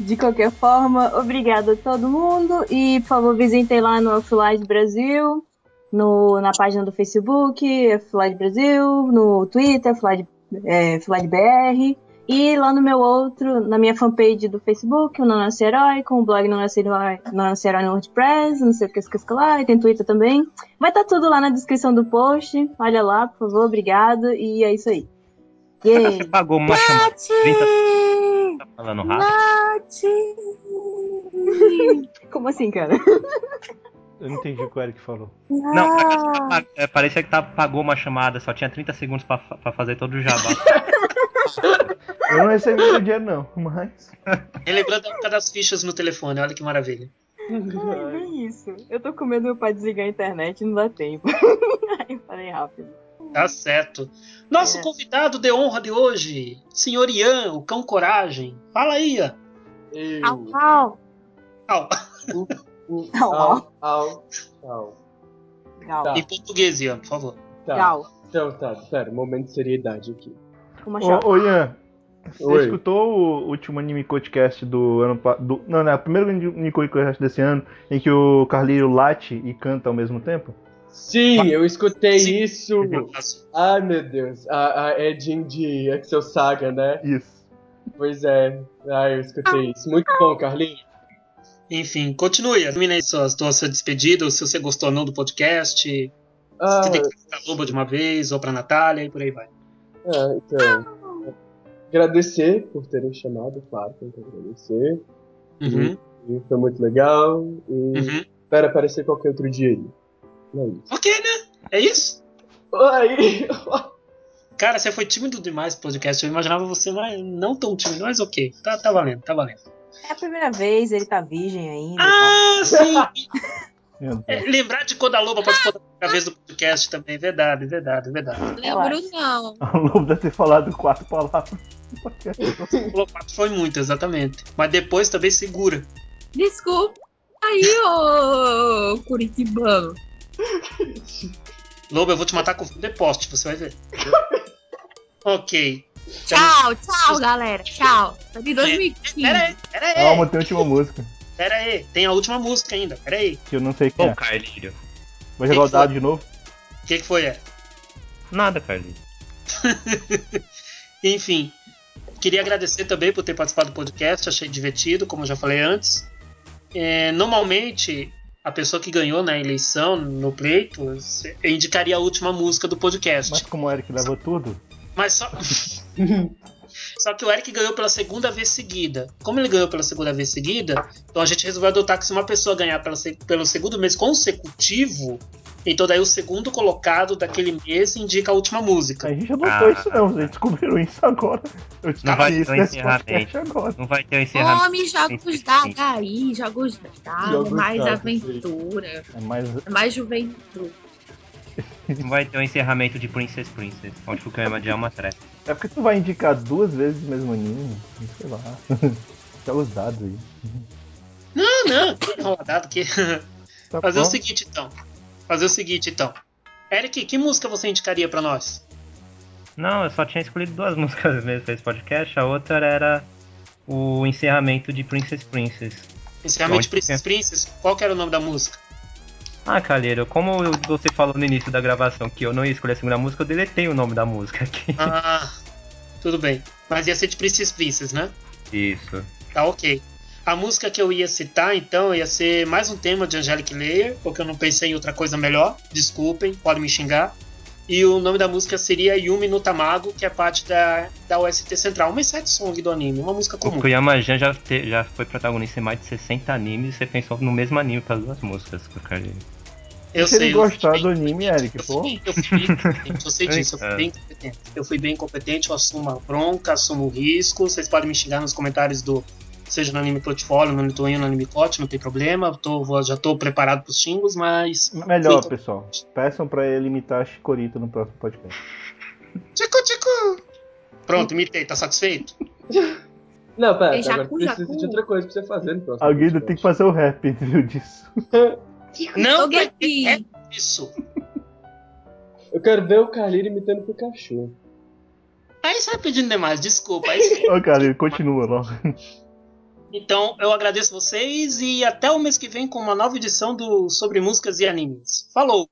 De qualquer forma, obrigada a todo mundo. E, por favor, visitem lá no Offline Brasil, no, na página do Facebook, Offline Brasil, no Twitter, Offline é, Offline BR. E lá no meu outro, na minha fanpage do Facebook, o Não Nasce Herói, com o blog Não Nasce Herói, Não Nasce Herói no WordPress, não sei o que esqueça lá, e tem Twitter também. Vai estar tudo lá na descrição do post. Olha lá, por favor, obrigado. E é isso aí. Você Yay! pagou uma chamada de 30 tá falando rápido? Como assim, cara? Eu não entendi o que o Eric falou. Não, parece que tá- é, parecia que tá, pagou uma chamada, só tinha 30 segundos pra, pra fazer todo o jabá. Eu não recebi o dinheiro, não, mas. Relembrando a época das fichas no telefone, olha que maravilha. Ai, bem isso. Eu tô com medo do meu pai desligar a internet e não dá tempo. Aí eu falei rápido. Tá certo. Nosso É. convidado de honra de hoje, senhor Ian, o cão coragem. Fala aí, Ian. Eu. Au, au. Au. Au, Au, au, au. Gal. Tá. Em português, Ian, por favor. Tá. Gal. Então, tá, pera, momento de seriedade aqui. Com uma chave. Ô, ô Ian, você Oi. escutou o último Anime Podcast do ano passado? Não, não, é o primeiro Anime Podcast desse ano em que o Carlinho late e canta ao mesmo tempo? Sim, eu escutei Sim. isso. Ai, meu Deus. A, a Edin de Excel Saga, né? Isso. Pois é. Ai, eu escutei isso. Muito bom, Carlinhos. Enfim, continue. Termina aí sua, sua, sua despedida, se você gostou ou não do podcast. Ah, Se tem que ir pra Loba de uma vez, ou pra Natália, e por aí vai. Ah, então. Agradecer por terem chamado, claro, tem que agradecer. Uhum, E foi muito legal. E uhum. espero aparecer qualquer outro dia aí. É isso. Ok, né? É isso? Ai, Cara, você foi tímido demais pro podcast. Eu imaginava você mais, não tão tímido, mas ok. Tá, tá valendo, tá valendo. É a primeira vez, ele tá virgem ainda. Ah, sim! É, lembrar de quando a Loba participou da primeira vez do podcast também. Verdade, verdade, verdade. Lembro não. O Lobo deve ter falado quatro palavras. no podcast. O Lopato foi muito, exatamente. Mas depois também segura. Desculpa. Aí, ô Curitibano. Loba, eu vou te matar com o deposte, você vai ver. ok. Tchau, tchau, galera. Tchau. Tá de Pera 2015. aí, pera aí. Calma, tem a última música. Pera aí. Tem a última música ainda. Pera aí. Que eu não sei quem Ô, é. Carlinho. Vou jogar o dado de novo? O que, que foi? É? Nada, Carlinho. Enfim, queria agradecer também por ter participado do podcast, achei divertido, como eu já falei antes. É, normalmente, a pessoa que ganhou na eleição, no pleito, eu indicaria a última música do podcast. Mas como o Eric leva tudo, Mas só. Só que o Eric ganhou pela segunda vez seguida. Como ele ganhou pela segunda vez seguida, então a gente resolveu adotar que se uma pessoa ganhar pela pelo segundo mês consecutivo, então daí o segundo colocado daquele mês indica a última música. a gente adotou Ah. isso não, vocês descobriram isso agora. Eu Não vai descobri isso ter um nesse encerramento. agora. Não vai ter um encerramento. Come jogos dados aí, jogos Jogos mais aventura, É mais mais juventude. Não vai ter um encerramento de Princess Princess, onde Fukuyama é uma treta. É porque tu vai indicar duas vezes o mesmo anime, sei lá. Joga os dados aí. Não, não, que enroladado que. Tá Fazer o bom? seguinte então. Fazer o seguinte então. Eric, que música você indicaria pra nós? Não, eu só tinha escolhido duas músicas mesmo pra esse podcast. A outra era o encerramento de Princess Princess. Encerramento de Princess Princess, qual que era o nome da música? Ah, Calheiro, como você falou no início da gravação que eu não ia escolher a segunda música, eu deletei o nome da música aqui. Ah, tudo bem. Mas ia ser de Princess Princess, né? Isso. Tá ok. A música que eu ia citar, então, ia ser mais um tema de Angelic Layer, porque eu não pensei em outra coisa melhor. Desculpem, podem me xingar. E o nome da música seria Yumi no Tamago, que é parte da, da OST Central. Uma side song do anime, uma música O comum. Fukuyama-Jan já, te- já foi protagonista em mais de 60 animes e você pensou no mesmo anime para as duas músicas o Calheiro. Eu Se ele sei. eu gostar do anime, Eric, eu pô. fui, eu fui bem competente, eu sei disso, eu fui É. bem competente. Eu fui bem competente, eu assumo a bronca, assumo o risco. Vocês podem me xingar nos comentários do. Seja no Anime Portfólio, no Lituano, no Anime Cote, não tem problema. Tô- vou- já tô preparado pros xingos, mas. Melhor, Fui- pessoal. Peçam pra ele imitar a Chicorita no próximo podcast. Tico, tico! Pronto, imitei, tá satisfeito? Não, pera, É agora precisa de outra coisa pra você fazer no próximo. Alguém ainda tem que fazer o rap viu, disso. Não, é isso. Eu quero ver o Carlinhos imitando o Pikachu. Aí você vai pedindo demais, desculpa. Aí você- Ô, ele continua logo. Então, eu agradeço vocês e até o mês que vem com uma nova edição do Sobre Músicas e Animes. Falou!